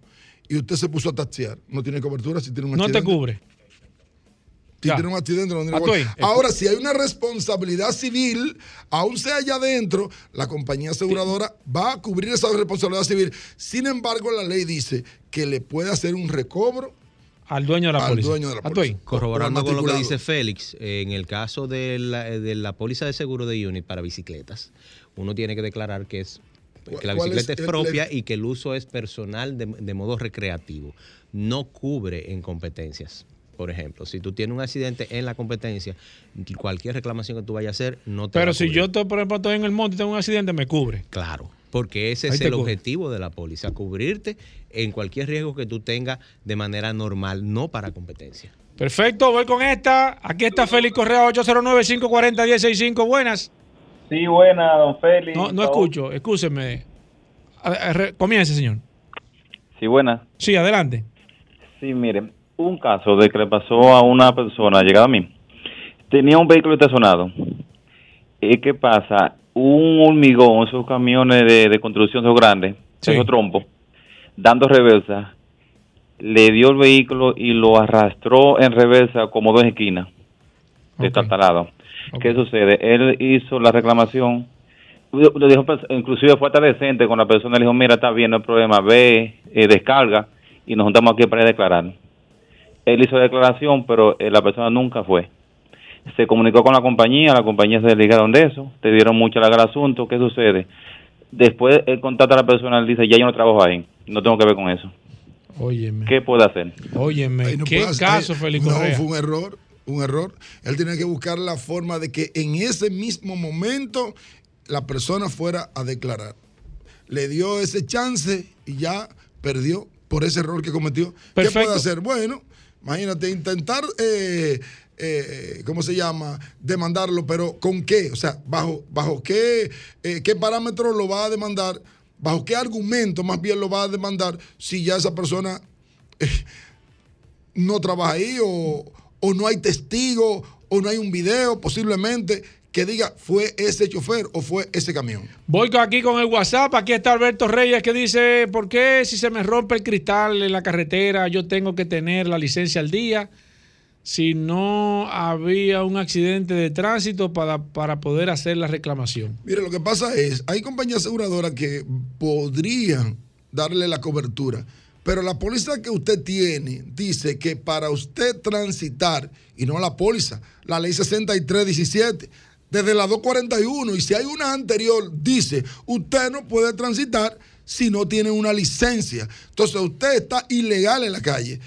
E: Y usted se puso a taxiar. No tiene cobertura si tiene un
C: No te
E: accidente.
C: cubre.
E: Si
C: Ya.
E: tiene un accidente, no tiene
C: tú ahí.
E: cobertura. Ahora, si hay una responsabilidad civil, aún sea allá adentro, la compañía aseguradora va a cubrir esa responsabilidad civil. Sin embargo, la ley dice que le puede hacer un recobro
C: Al dueño de la
E: al
C: póliza.
E: dueño de la
C: Ah,
E: póliza.
F: Corroborando con lo que dice Félix, eh, en el caso de la, de la póliza de seguro de Unit para bicicletas, uno tiene que declarar que es
E: ¿Cuál-
F: que la
E: es
F: bicicleta es,
E: el-
F: propia
E: el-
F: y que el uso es personal de, de modo recreativo. No cubre en competencias. Por ejemplo, si tú tienes un accidente en la competencia, cualquier reclamación que tú vayas a hacer no te va
C: Pero
F: a
C: si yo, estoy, por ejemplo, estoy en el monte y tengo un accidente, me cubre.
F: Claro, porque ese
C: Ahí
F: es el
C: cubre.
F: objetivo de la póliza, cubrirte en cualquier riesgo que tú tengas de manera normal, no para competencia.
C: Perfecto, voy con esta. Aquí está Félix Correa, 809-540-1065. Buenas.
G: Sí, buena, don Félix.
C: No, no escucho, escúcheme. Comience, señor.
G: Sí, buena.
C: Sí, adelante.
G: Sí, mire, un caso de que le pasó a una persona, llegada a mí. Tenía un vehículo estacionado. ¿Y qué pasa? Un hormigón, esos camiones de, de construcción son grandes,
C: Sí.
G: esos trompos, dando reversa, le dio el vehículo y lo arrastró en reversa como dos esquinas, de
C: Ok.
G: tartalado.
C: Ok.
G: ¿Qué sucede? Él hizo la reclamación, le dijo, pues, inclusive fue hasta decente con la persona, le dijo, mira, está bien, no hay problema, ve, eh, descarga y nos juntamos aquí para declarar. Él hizo la declaración, pero eh, la persona nunca fue. Se comunicó con la compañía, la compañía se desligaron de eso, te dieron mucha larga al asunto, ¿qué sucede? Después él contacta a la persona, él dice, ya yo no trabajo ahí, no tengo que ver con eso.
C: Óyeme.
G: ¿Qué puede hacer?
C: Óyeme.
E: No
C: ¿Qué caso,
E: No,
C: Correa?
E: fue un error, un error. Él tenía que buscar la forma de que en ese mismo momento la persona fuera a declarar. Le dio ese chance y ya perdió por ese error que cometió. ¿Qué puede hacer? Bueno, imagínate, intentar, eh, eh, ¿cómo se llama? Demandarlo, pero ¿con qué? O sea, ¿bajo, bajo qué, eh, qué parámetros lo va a demandar? ¿Bajo qué argumento más bien lo va a demandar si ya esa persona no trabaja ahí o, o no hay testigo o no hay un video posiblemente que diga fue ese chofer o fue ese camión.
C: Voy aquí con el WhatsApp. Aquí está Alberto Reyes que dice: ¿Por qué si se me rompe el cristal en la carretera yo tengo que tener la licencia al día? Si no había un accidente de tránsito para, para poder hacer la reclamación.
E: Mire, lo que pasa es, hay compañías aseguradoras que podrían darle la cobertura, pero la póliza que usted tiene dice que para usted transitar, y no la póliza, la ley 6317, desde la 241, y si hay una anterior, dice, usted no puede transitar si no tiene una licencia. Entonces usted está ilegal en la calle.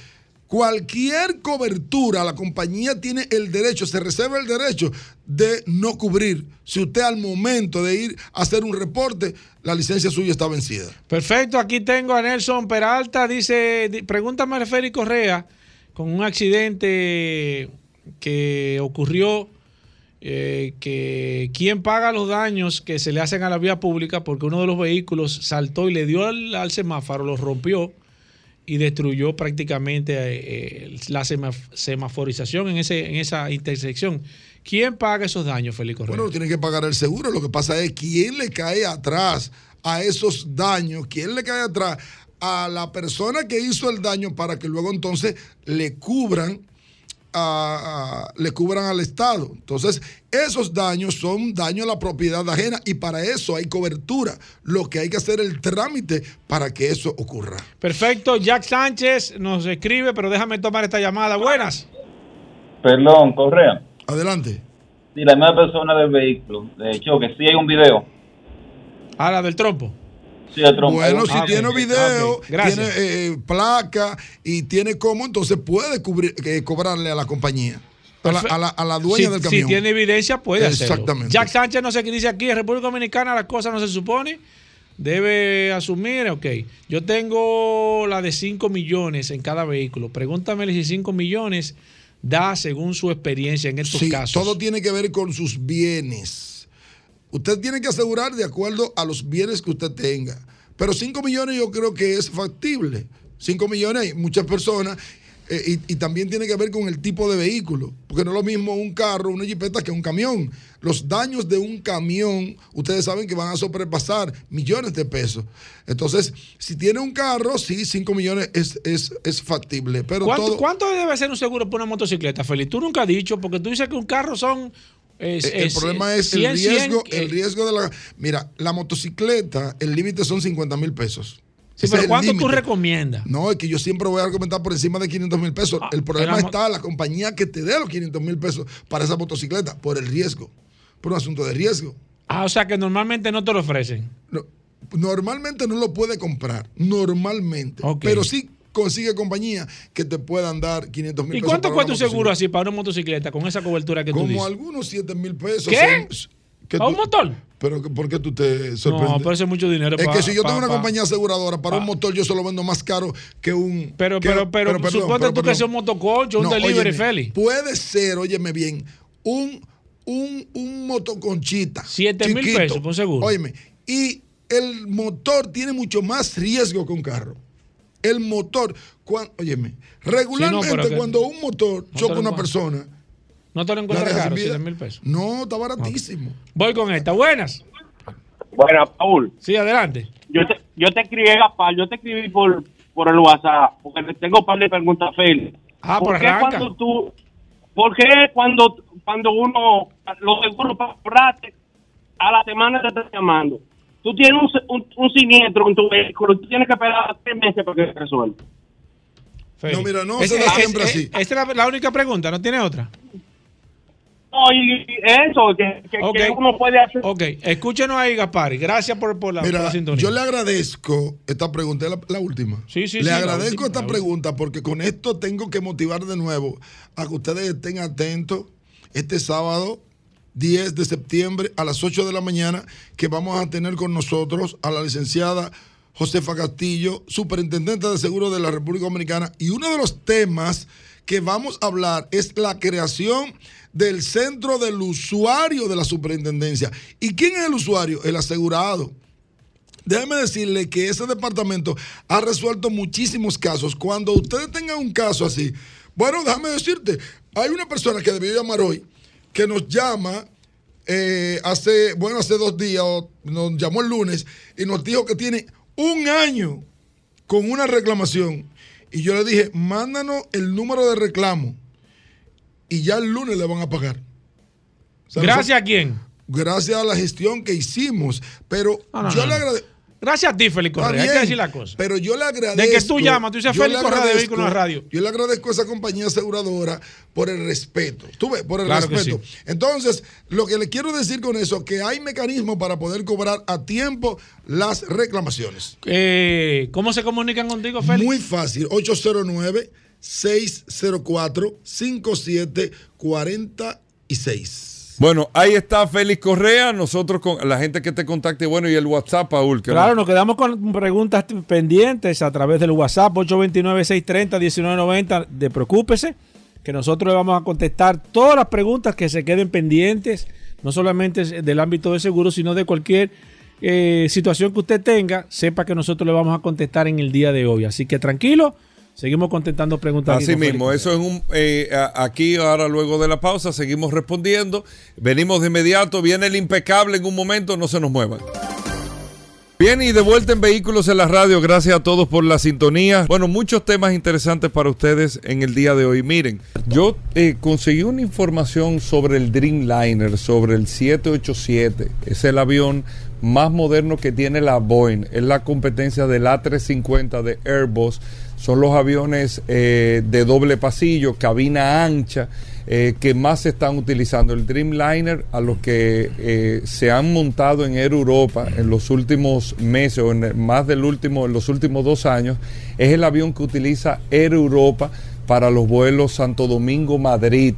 E: Cualquier cobertura, la compañía tiene el derecho, se reserva el derecho de no cubrir. Si usted al momento de ir a hacer un reporte, la licencia suya está vencida.
C: Perfecto, aquí tengo a Nelson Peralta. Dice: di- Pregúntame a Félix Correa con un accidente que ocurrió. Eh, que quién paga los daños que se le hacen a la vía pública porque uno de los vehículos saltó y le dio al, semáforo, lo rompió y destruyó prácticamente eh, eh, la sema- semaforización en, ese, en esa intersección. ¿Quién paga esos daños, Félix Correa?
E: Bueno, tiene que pagar el seguro. Lo que pasa es quién le cae atrás a esos daños, quién le cae atrás a la persona que hizo el daño para que luego entonces le cubran a- a- le cubran al Estado. Entonces, esos daños son daños a la propiedad ajena y para eso hay cobertura. Lo que hay que hacer es el trámite para que eso ocurra.
C: Perfecto, Jack Sánchez nos escribe, pero déjame tomar esta llamada. Buenas.
G: Perdón, Correa.
E: Adelante.
G: Si la misma persona del vehículo, de hecho, que sí hay un video.
C: Ah, la del trompo.
G: Sí.
E: Bueno, si
C: Ah,
E: tiene video, tiene eh, placa y tiene cómo, entonces puede cubrir, eh, cobrarle a la compañía, a la, a la- a la dueña
C: si,
E: del
C: si
E: camión.
C: tiene evidencia, puede hacerlo.
E: Exactamente.
C: Jack Sánchez no sé qué dice aquí. En República Dominicana las cosas no se supone. Debe asumir, ok. Yo tengo la de 5 millones en cada vehículo. Pregúntame si 5 millones da según su experiencia en estos
E: Sí,
C: casos.
E: todo tiene que ver con sus bienes. Usted tiene que asegurar de acuerdo a los bienes que usted tenga. Pero 5 millones yo creo que es factible. 5 millones hay muchas personas. eh, y, y también tiene que ver con el tipo de vehículo, porque no es lo mismo un carro, una jipeta que un camión. Los daños de un camión, ustedes saben que van a sobrepasar millones de pesos. Entonces, si tiene un carro, sí, 5 millones es, es, es factible. Pero
C: ¿Cuánto,
E: todo,
C: cuánto debe ser un seguro por una motocicleta, Félix? Tú nunca has dicho, porque tú dices que un carro son. Eh,
E: El, problema es
C: 100,
E: el riesgo,
C: 100,
E: el riesgo de la. Mira, la motocicleta, el límite son 50 mil pesos.
C: Sí,
E: Ese
C: pero ¿cuánto tú recomiendas?
E: No, es que yo siempre voy a argumentar por encima de 500 mil pesos. el problema
C: la
E: está la compañía que te dé los 500 mil pesos para esa motocicleta, por el riesgo, por un asunto de riesgo.
C: Ah, o sea que normalmente no te lo ofrecen.
E: No, normalmente no lo puede comprar, normalmente. Pero sí consigue compañía que te puedan dar 500 mil
C: ¿Y
E: pesos.
C: cuánto
E: para
C: cuesta un seguro así para una motocicleta con esa cobertura que tú
E: Como
C: dices?
E: algunos 7 mil pesos.
C: ¿Qué?
E: son- que
C: ¿A un
E: tú-
C: motor?
E: Pero ¿por qué tú te sorprendes?
C: No, pero es mucho dinero.
E: Es
C: pa-
E: que si yo
C: pa-
E: tengo una
C: pa-
E: compañía aseguradora para
C: pa-
E: un motor, yo se lo vendo más caro que un.
C: Pero,
E: que-
C: pero, pero,
E: perdón,
C: suponte
E: pero
C: tú que sea un motoconcho, un
E: No,
C: delivery, Félix.
E: Puede ser, óyeme bien, un, un, un motoconchita.
C: Siete mil
E: chiquito.
C: pesos por un seguro.
E: Óyeme, y el motor tiene mucho más riesgo que un carro. El motor, cuan- óyeme, regularmente cuando un motor
C: te
E: choca una persona,
C: No te lo encuentras caro,
E: sin vida.
C: 7 mil pesos.
E: No, está baratísimo.
C: Voy con esta. Buenas.
H: Bueno, Paul,
C: Sí, adelante.
H: yo te, yo te escribí, Gaspar, yo te escribí por, por el WhatsApp, porque le tengo un par de preguntas, Félix.
C: Ah, por
H: ¿Por qué
C: arranca.
H: cuando tú, por qué cuando, cuando uno, los seguros para a la semana te están llamando? Tú tienes un, se- un, un siniestro en tu vehículo, tú tienes que esperar tres meses para que se resuelva.
E: No, mira, no
C: Es-
E: se da
C: es-
E: siempre
C: es-
E: así.
C: Esta es la, la única pregunta, ¿no tiene otra?
H: No, y eso, que, que,
C: Ok.
H: que uno puede hacer.
C: Ok, escúchenos ahí, Gaspari. Gracias por, por la, por la
E: Mira,
C: sintonía.
E: yo le agradezco esta pregunta, es la, la última.
C: Sí, sí,
E: le
C: sí,
E: agradezco
C: última,
E: esta pregunta porque con esto tengo que motivar de nuevo a que ustedes estén atentos este sábado 10 de septiembre a las 8 de la mañana que vamos a tener con nosotros a la licenciada Josefa Castillo, superintendente de seguro de la República Dominicana. Y uno de los temas que vamos a hablar es la creación del centro del usuario de la superintendencia. ¿Y quién es el usuario? El asegurado. Déjeme decirle que ese departamento ha resuelto muchísimos casos. Cuando ustedes tengan un caso así, bueno, déjame decirte, hay una persona que debió llamar hoy, que nos llama eh, hace, bueno, hace dos días, o nos llamó el lunes y nos dijo que tiene un año con una reclamación. Y yo le dije, mándanos el número de reclamo y ya el lunes le van a pagar.
C: Gracias a quién.
E: gracias a la gestión que hicimos. Pero
C: No, no,
E: yo
C: no,
E: le
C: no.
E: agradezco.
C: Gracias a ti, Félix Correa. Hay que decir la cosa.
E: Pero yo le agradezco.
C: De que tú llamas, tú dices Félix Correa de
E: agradezco-
C: Vehículos en la Radio.
E: Yo le agradezco a esa compañía aseguradora por el respeto. Tú ves, por el
C: Claro
E: respeto. Entonces, lo que le quiero decir con eso, que hay mecanismos para poder cobrar a tiempo las reclamaciones.
C: Eh, ¿Cómo se comunican contigo, Félix?
E: Muy fácil. 809 604 5746.
B: Bueno, ahí está Félix Correa, nosotros con la gente que te contacte, bueno, y el WhatsApp, Paul. que
C: Claro, nos quedamos con preguntas pendientes a través del WhatsApp 829-630-1990. De preocúpese, que nosotros le vamos a contestar todas las preguntas que se queden pendientes, no solamente del ámbito de seguro, sino de cualquier eh, situación que usted tenga, sepa que nosotros le vamos a contestar en el día de hoy. Así que tranquilo, seguimos contestando preguntas.
B: Así mismo, eso es un eh, aquí ahora luego de la pausa seguimos respondiendo, venimos de inmediato, viene el impecable en un momento, no se nos muevan. Bien, y de vuelta en Vehículos en la Radio, gracias a todos por la sintonía. Bueno, muchos temas interesantes para ustedes en el día de hoy. Miren, yo eh, conseguí una información sobre el Dreamliner, sobre el 787. Es el avión más moderno que tiene la Boeing. Es la competencia del A350 de Airbus. Son los aviones eh, de doble pasillo, cabina ancha, eh, que más se están utilizando. El Dreamliner, a los que eh, se han montado en Air Europa en los últimos meses o en el- más del último, en los últimos dos años, es el avión que utiliza Air Europa para los vuelos Santo Domingo-Madrid.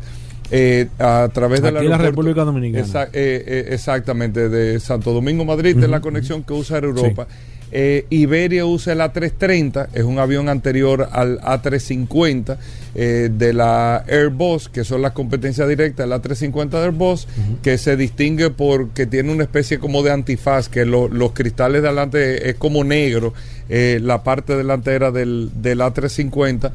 B: eh, a través de
C: Aquí la República Dominicana.
B: Exa- eh, eh, exactamente, de Santo Domingo Madrid, es la conexión que usa Air Europa. Eh, Iberia usa el A330, es un avión anterior al A350 eh, de la Airbus, que son las competencias directas del A350 de Airbus, que se distingue porque tiene una especie como de antifaz, que lo- los cristales de adelante es como negro, eh, la parte delantera del, del A350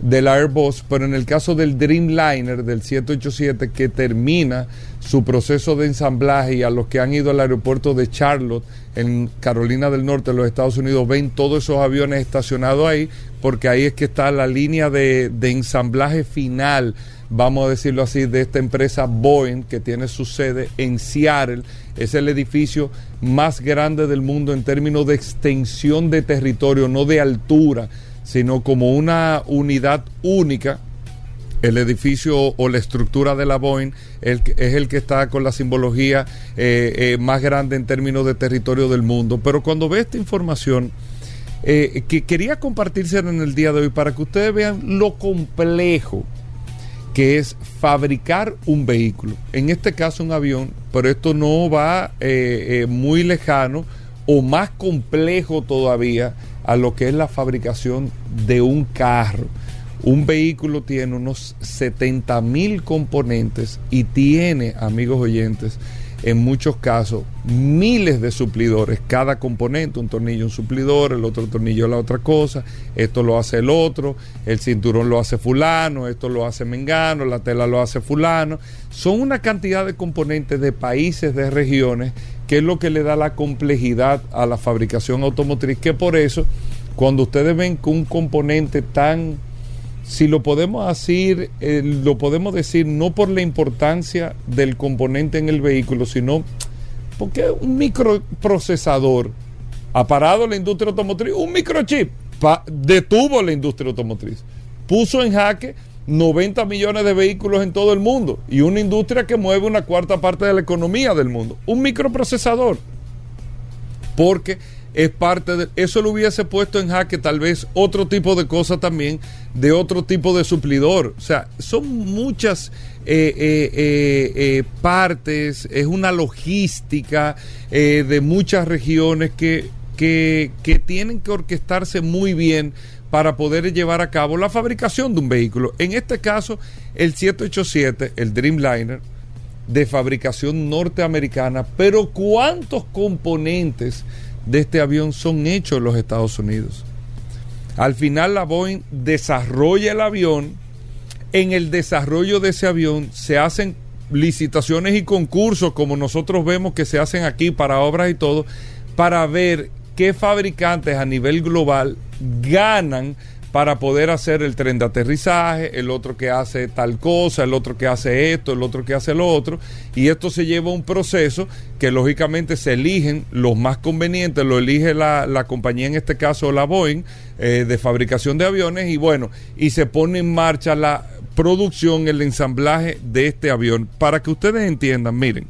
B: del Airbus, pero en el caso del Dreamliner del 787 que termina su proceso de ensamblaje y a los que han ido al aeropuerto de Charlotte en Carolina del Norte, en los Estados Unidos, ven todos esos aviones estacionados ahí, porque ahí es que está la línea de, de ensamblaje final, vamos a decirlo así, de esta empresa Boeing, que tiene su sede en Seattle. Es el edificio más grande del mundo en términos de extensión de territorio, no de altura sino como una unidad única. El edificio o la estructura de la Boeing es el que está con la simbología eh, eh, más grande en términos de territorio del mundo. Pero cuando ve esta información, eh, que quería compartírsela en el día de hoy para que ustedes vean lo complejo que es fabricar un vehículo. En este caso un avión, pero esto no va muy lejano o más complejo todavía a lo que es la fabricación de un carro. Un vehículo tiene unos 70 mil componentes y tiene, amigos oyentes, en muchos casos miles de suplidores, cada componente, un tornillo un suplidor, el otro tornillo la otra cosa, esto lo hace el otro, el cinturón lo hace fulano, esto lo hace mengano, la tela lo hace fulano. Son una cantidad de componentes de países, de regiones, que es lo que le da la complejidad a la fabricación automotriz, que por eso, cuando ustedes ven que un componente tan si lo podemos decir, eh, lo podemos decir no por la importancia del componente en el vehículo, sino porque un microprocesador ha parado la industria automotriz, un microchip detuvo la industria automotriz, puso en jaque 90 millones de vehículos en todo el mundo y una industria que mueve una cuarta parte de la economía del mundo, un microprocesador porque es parte de eso lo hubiese puesto en jaque tal vez otro tipo de cosas también de otro tipo de suplidor. O sea son muchas eh, eh, eh, partes es una logística de muchas regiones que, que, que tienen que orquestarse muy bien para poder llevar a cabo la fabricación de un vehículo. En este caso el 787 el Dreamliner de fabricación norteamericana, pero ¿cuántos componentes de este avión son hechos en los Estados Unidos? Al final la Boeing desarrolla el avión, en el desarrollo de ese avión se hacen licitaciones y concursos como nosotros vemos que se hacen aquí para obras y todo, para ver qué fabricantes a nivel global ganan para poder hacer el tren de aterrizaje, el otro que hace tal cosa, el otro que hace esto, el otro que hace lo otro, y esto se lleva a un proceso que lógicamente se eligen los más convenientes, lo elige la, la compañía, en este caso la Boeing, eh, de fabricación de aviones, y bueno, y se pone en marcha la producción, el ensamblaje de este avión. Para que ustedes entiendan, miren,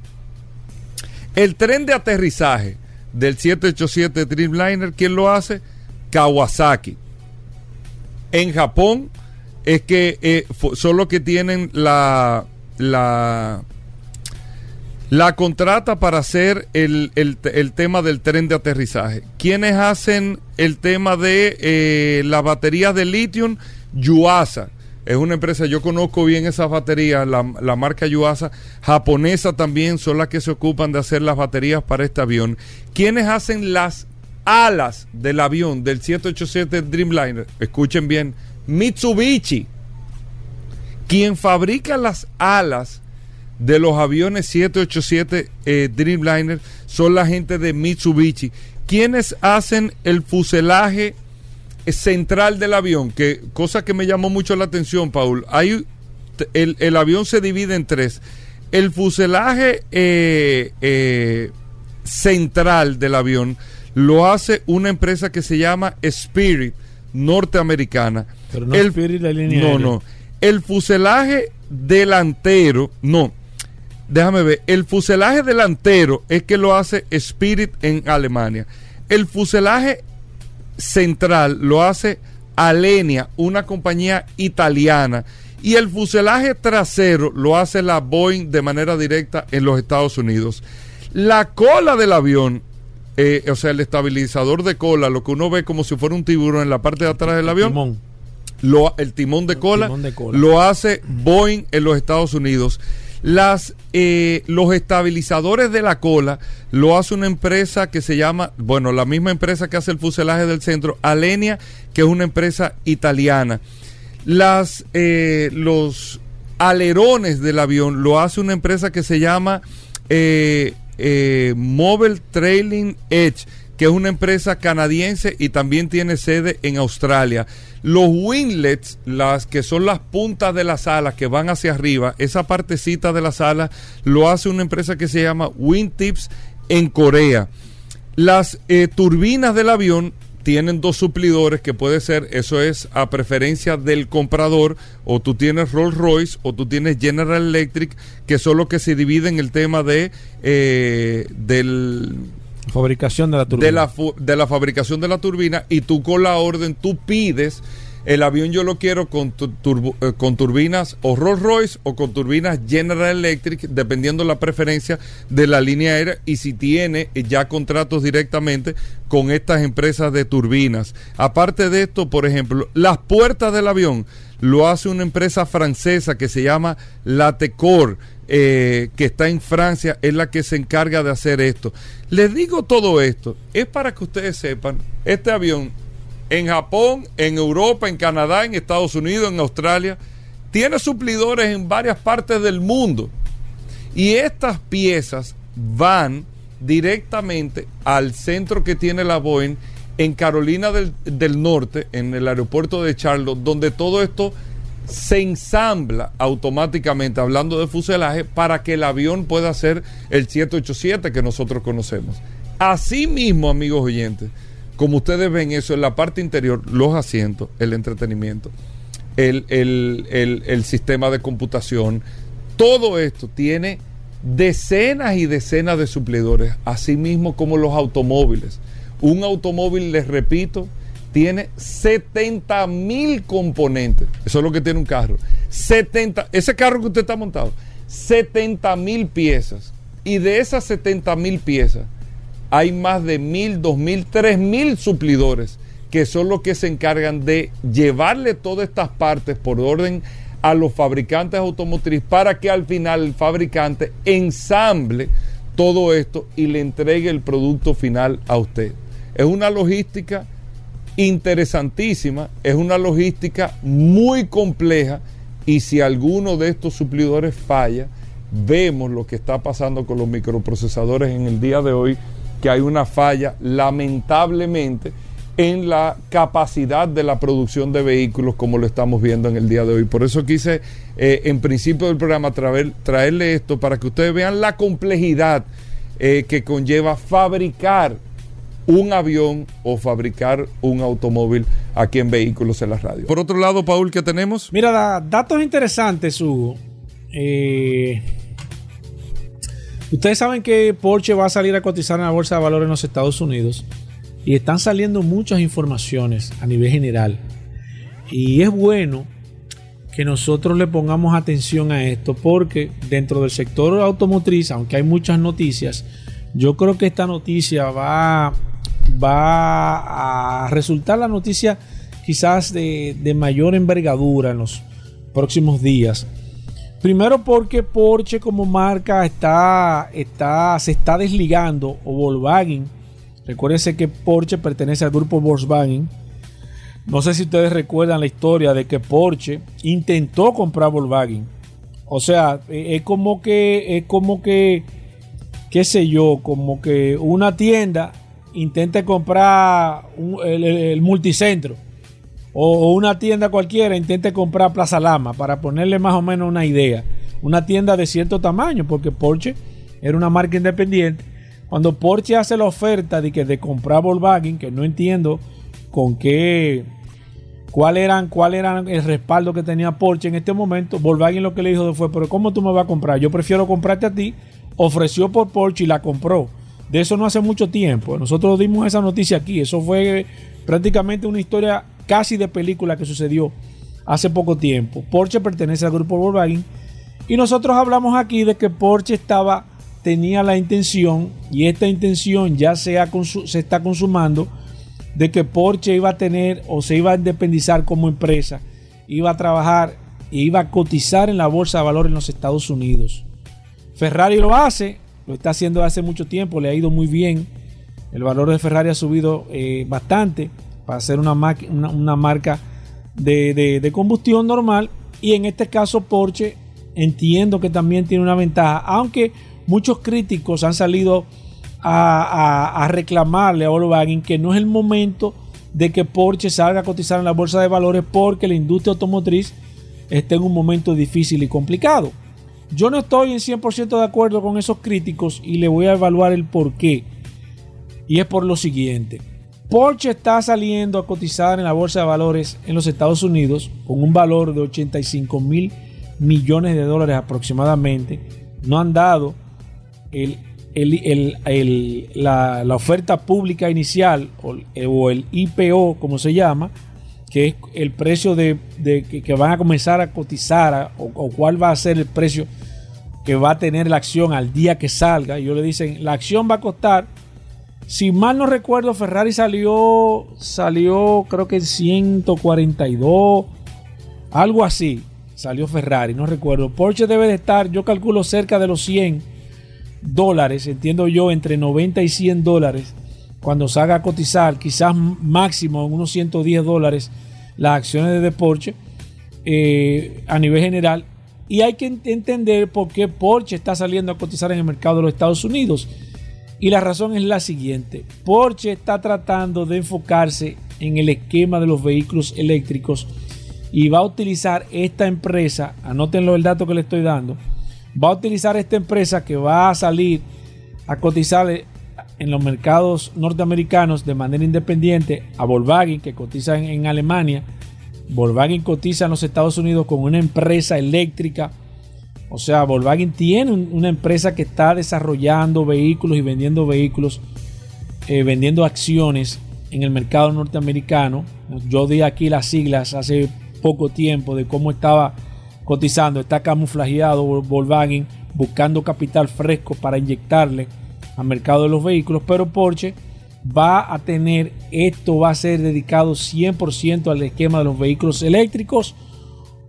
B: el tren de aterrizaje del 787 Dreamliner, ¿quién lo hace? Kawasaki en Japón es que eh, son los que tienen la, la, la contrata para hacer el, el- el tema del tren de aterrizaje. ¿Quiénes hacen el tema de eh, las baterías de litio? Yuasa. Es una empresa, yo conozco bien esas baterías, la, la marca Yuasa, japonesa también, son las que se ocupan de hacer las baterías para este avión. ¿Quiénes hacen las alas del avión del 787 Dreamliner? Escuchen bien, Mitsubishi. Quien fabrica las alas de los aviones 787 eh, Dreamliner son la gente de Mitsubishi. Quienes hacen el fuselaje eh, central del avión, que cosa que me llamó mucho la atención, Paul. Hay el, el avión se divide en tres. El fuselaje eh, central del avión lo hace una empresa que se llama Spirit, norteamericana.
C: Pero no
B: El-
C: Spirit, la línea
B: no,
C: aérea.
B: no. El fuselaje delantero, no. Déjame ver. El fuselaje delantero es que lo hace Spirit en Alemania. El fuselaje central lo hace Alenia, una compañía italiana. Y el fuselaje trasero lo hace la Boeing de manera directa en los Estados Unidos. La cola del avión eh, o sea, el estabilizador de cola, lo que uno ve como si fuera un tiburón en la parte de atrás del avión,
C: Timón.
B: lo- el timón de, cola,
C: timón de cola.
B: lo hace Boeing en los Estados Unidos. Las, eh, los estabilizadores de la cola lo hace una empresa que se llama, bueno, la misma empresa que hace el fuselaje del centro, Alenia, que es una empresa italiana. Las, eh, los alerones del avión lo hace una empresa que se llama eh, eh, Mobile Trailing Edge, que es una empresa canadiense y también tiene sede en Australia. Los winglets, las que son las puntas de las alas que van hacia arriba, esa partecita de las alas lo hace una empresa que se llama Wingtips en Corea. Las eh, turbinas del avión tienen dos suplidores que puede ser, eso es a preferencia del comprador, o tú tienes Rolls Royce o tú tienes General Electric, que son los que se dividen el tema de eh, del
C: Fabricación de la turbina.
B: de la, de la fabricación de la turbina y tú con la orden tú pides el avión yo lo quiero con, tu- turbo- eh, con turbinas o Rolls Royce o con turbinas General Electric dependiendo la preferencia de la línea aérea y si tiene ya contratos directamente con estas empresas de turbinas aparte de esto por ejemplo las puertas del avión lo hace una empresa francesa que se llama Latecor eh, que está en Francia, es la que se encarga de hacer esto. Les digo todo esto, es para que ustedes sepan, este avión en Japón, en Europa, en Canadá, en Estados Unidos, en Australia, tiene suplidores en varias partes del mundo. Y estas piezas van directamente al centro que tiene la Boeing en Carolina del, del Norte, en el aeropuerto de Charlotte, donde todo esto se ensambla automáticamente, hablando de fuselaje, para que el avión pueda ser el 787 que nosotros conocemos. Asimismo, amigos oyentes, como ustedes ven eso en la parte interior, los asientos, el entretenimiento, el, el- el- el sistema de computación, todo esto tiene decenas y decenas de suplidores, así mismo como los automóviles. Un automóvil, les repito, tiene 70 mil componentes. Eso es lo que tiene un carro. 70, ese carro que usted está montado, 70 mil piezas. Y de esas 70 mil piezas, hay más de mil, dos mil, tres mil suplidores que son los que se encargan de llevarle todas estas partes por orden a los fabricantes automotrices para que al final el fabricante ensamble todo esto y le entregue el producto final a usted. Es una logística interesantísima, es una logística muy compleja y si alguno de estos suplidores falla, vemos lo que está pasando con los microprocesadores en el día de hoy, que hay una falla lamentablemente en la capacidad de la producción de vehículos como lo estamos viendo en el día de hoy. Por eso quise eh, en principio del programa traer- traerle esto para que ustedes vean la complejidad eh, que conlleva fabricar un avión o fabricar un automóvil aquí en Vehículos en la Radio. Por otro lado, Paul, ¿qué tenemos?
C: Mira, da- datos interesantes, Hugo. Eh, ustedes saben que Porsche va a salir a cotizar en la bolsa de valores en los Estados Unidos y están saliendo muchas informaciones a nivel general. Y es bueno que nosotros le pongamos atención a esto porque dentro del sector automotriz, aunque hay muchas noticias, yo creo que esta noticia va, va a resultar la noticia quizás de, de mayor envergadura en los próximos días. Primero porque Porsche como marca está, está, se está desligando o Volkswagen. Recuérdense que Porsche pertenece al grupo Volkswagen. No sé si ustedes recuerdan la historia de que Porsche intentó comprar Volkswagen. O sea, eh, es como que, es como que, qué sé yo, como que una tienda intente comprar el multicentro. O, una tienda cualquiera intente comprar Plaza Lama para ponerle más o menos una idea. Una tienda de cierto tamaño, porque Porsche era una marca independiente. Cuando Porsche hace la oferta de que de comprar Volkswagen, que no entiendo con qué cuál eran, cuál eran el respaldo que tenía Porsche en este momento. Volkswagen lo que le dijo fue, pero ¿cómo tú me vas a comprar? Yo prefiero comprarte a ti. Ofreció por Porsche y la compró. De eso no hace mucho tiempo. Nosotros dimos esa noticia aquí. Eso fue prácticamente una historia casi de película que sucedió hace poco tiempo. Porsche pertenece al grupo Volkswagen. Y nosotros hablamos aquí de que Porsche estaba tenía la intención, y esta intención ya se, está consumando, de que Porsche iba a tener o se iba a independizar como empresa, iba a trabajar e iba a cotizar en la bolsa de valores en los Estados Unidos. Ferrari lo hace, lo está haciendo hace mucho tiempo, le ha ido muy bien. El valor de Ferrari ha subido eh, bastante para ser una, marca de combustión normal. Y en este caso Porsche entiendo que también tiene una ventaja, aunque muchos críticos han salido a, a- a reclamarle a Volkswagen que no es el momento de que Porsche salga a cotizar en la bolsa de valores porque la industria automotriz está en un momento difícil y complicado. Yo no estoy en 100% de acuerdo con esos críticos y le voy a evaluar el por qué. Y es por lo siguiente. Porsche está saliendo a cotizar en la bolsa de valores en los Estados Unidos con un valor de 85 mil millones de dólares aproximadamente. No han dado la, oferta pública inicial o, el- o el IPO, como se llama, que es el precio de, que, van a comenzar a cotizar o, o cuál va a ser el precio que va a tener la acción al día que salga. Ellos le dicen, la acción va a costar, si mal no recuerdo, Ferrari salió, salió creo que en 142, algo así, salió Ferrari, no recuerdo. Porsche debe de estar, yo calculo cerca de los 100 dólares, entiendo yo, entre 90 y 100 dólares, cuando salga a cotizar, quizás máximo en unos 110 dólares las acciones de Porsche eh, a nivel general. Y hay que ent- entender por qué Porsche está saliendo a cotizar en el mercado de los Estados Unidos. Y la razón es la siguiente. Porsche está tratando de enfocarse en el esquema de los vehículos eléctricos y va a utilizar esta empresa, anótenlo el dato que le estoy dando, va a utilizar esta empresa que va a salir a cotizar en los mercados norteamericanos de manera independiente a Volkswagen que cotiza en, Alemania. Volkswagen cotiza en los Estados Unidos con una empresa eléctrica. O sea, Volkswagen tiene un- una empresa que está desarrollando vehículos y vendiendo vehículos, eh, vendiendo acciones en el mercado norteamericano. Yo di aquí las siglas hace poco tiempo de cómo estaba cotizando. Está camuflajeado Vol- Volkswagen buscando capital fresco para inyectarle al mercado de los vehículos, pero Porsche va a tener, esto va a ser dedicado 100% al esquema de los vehículos eléctricos.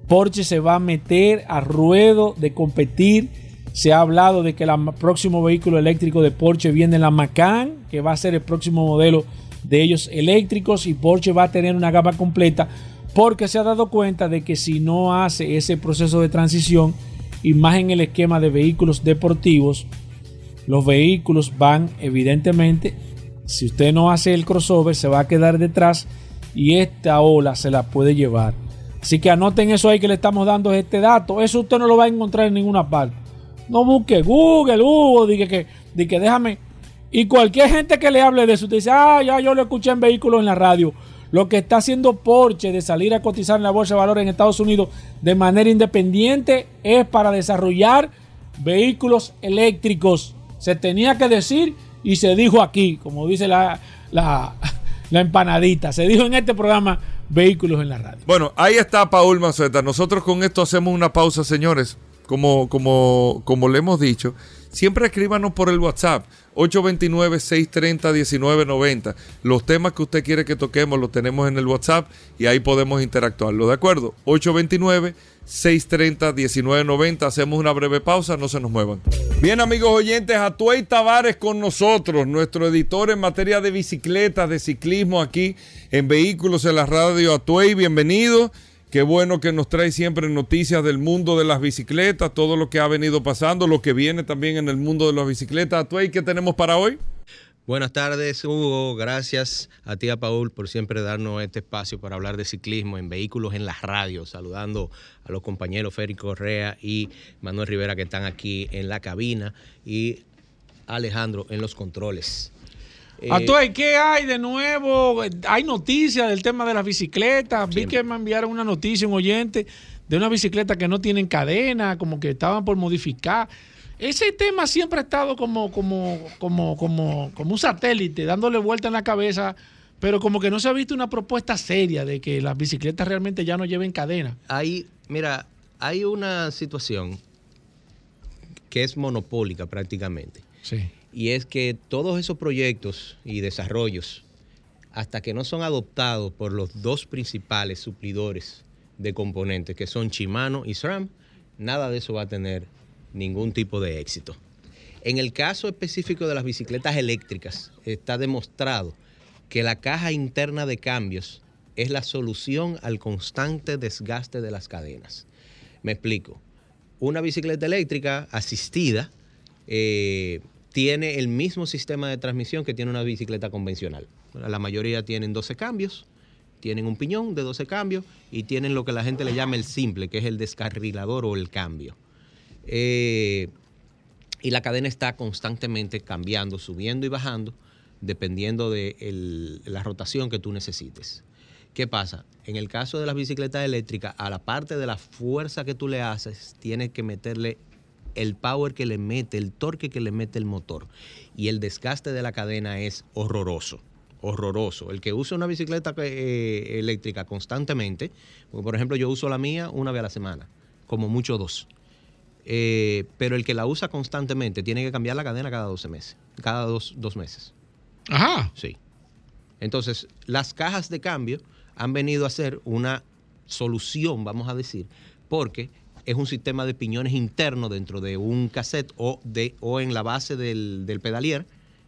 C: Porsche se va a meter a ruedo de competir. Se ha hablado de que el próximo vehículo eléctrico de Porsche viene la Macan, que va a ser el próximo modelo de ellos eléctricos y Porsche va a tener una gama completa porque se ha dado cuenta de que si no hace ese proceso de transición y más en el esquema de vehículos deportivos, los vehículos van evidentemente, si usted no hace el crossover, se va a quedar detrás y esta ola se la puede llevar. Así que anoten eso ahí que le estamos dando este dato. Eso usted no lo va a encontrar en ninguna parte. No busque Google, Hugo, diga que, di que déjame. Y cualquier gente que le hable de eso, usted dice, ah, ya yo lo escuché en vehículos en la radio. Lo que está haciendo Porsche de salir a cotizar en la bolsa de valores en Estados Unidos de manera independiente es para desarrollar vehículos eléctricos. Se tenía que decir y se dijo aquí, como dice la, la (laughs) empanadita. Se dijo en este programa Vehículos en la Radio.
B: Bueno, ahí está Paul Mazueta. Nosotros con esto hacemos una pausa, señores. Como, como, como le hemos dicho, siempre escríbanos por el WhatsApp 829-630-1990. Los temas que usted quiere que toquemos los tenemos en el WhatsApp y ahí podemos interactuarlo, ¿de acuerdo? 829-630-1990. Hacemos una breve pausa, no se nos muevan. Bien, amigos oyentes, Atuey Tavares con nosotros, nuestro editor en materia de bicicletas, de ciclismo aquí en Vehículos en la Radio. Atuey, bienvenido. Qué bueno que nos trae siempre noticias del mundo de las bicicletas, todo lo que ha venido pasando, lo que viene también en el mundo de las bicicletas. Atuey, ¿qué tenemos para hoy?
F: Buenas tardes, Hugo. Gracias a ti, a Paul, por siempre darnos este espacio para hablar de ciclismo en vehículos en las radios. Saludando a los compañeros Félix Correa y Manuel Rivera que están aquí en la cabina y Alejandro en los controles. Eh,
C: Atuey, ¿qué hay de nuevo? Hay noticias del tema de las bicicletas. Vi que me enviaron una noticia, un oyente, de una bicicleta que no tienen cadena, como que estaban por modificar. Ese tema siempre ha estado como, como, como, como, como un satélite, dándole vuelta en la cabeza, pero como que no se ha visto una propuesta seria de que las bicicletas realmente ya no lleven cadena.
F: Hay, mira, hay una situación que es monopólica prácticamente.
C: Sí.
F: Y es que todos esos proyectos y desarrollos, hasta que no son adoptados por los dos principales suplidores de componentes, que son Shimano y SRAM, nada de eso va a tener ningún tipo de éxito. En el caso específico de las bicicletas eléctricas, está demostrado que la caja interna de cambios es la solución al constante desgaste de las cadenas. Me explico. Una bicicleta eléctrica asistida eh, tiene el mismo sistema de transmisión que tiene una bicicleta convencional. La mayoría tienen 12 cambios, tienen un piñón de 12 cambios y tienen lo que la gente le llama el simple, que es el descarrilador o el cambio. Eh, y la cadena está constantemente cambiando, subiendo y bajando, dependiendo de la rotación que tú necesites. ¿Qué pasa? En el caso de las bicicletas eléctricas, a la parte de la fuerza que tú le haces, tienes que meterle el power que le mete, el torque que le mete el motor. Y el desgaste de la cadena es horroroso, horroroso. El que usa una bicicleta eh, eléctrica constantemente, por ejemplo yo uso la mía una vez a la semana, como mucho dos. Eh, pero el que la usa constantemente tiene que cambiar la cadena cada 12 meses, cada dos, dos meses.
C: Ajá.
F: Sí. Entonces, las cajas de cambio han venido a ser una solución, vamos a decir, porque es un sistema de piñones interno dentro de un cassette o, de, o en la base del, del pedalier,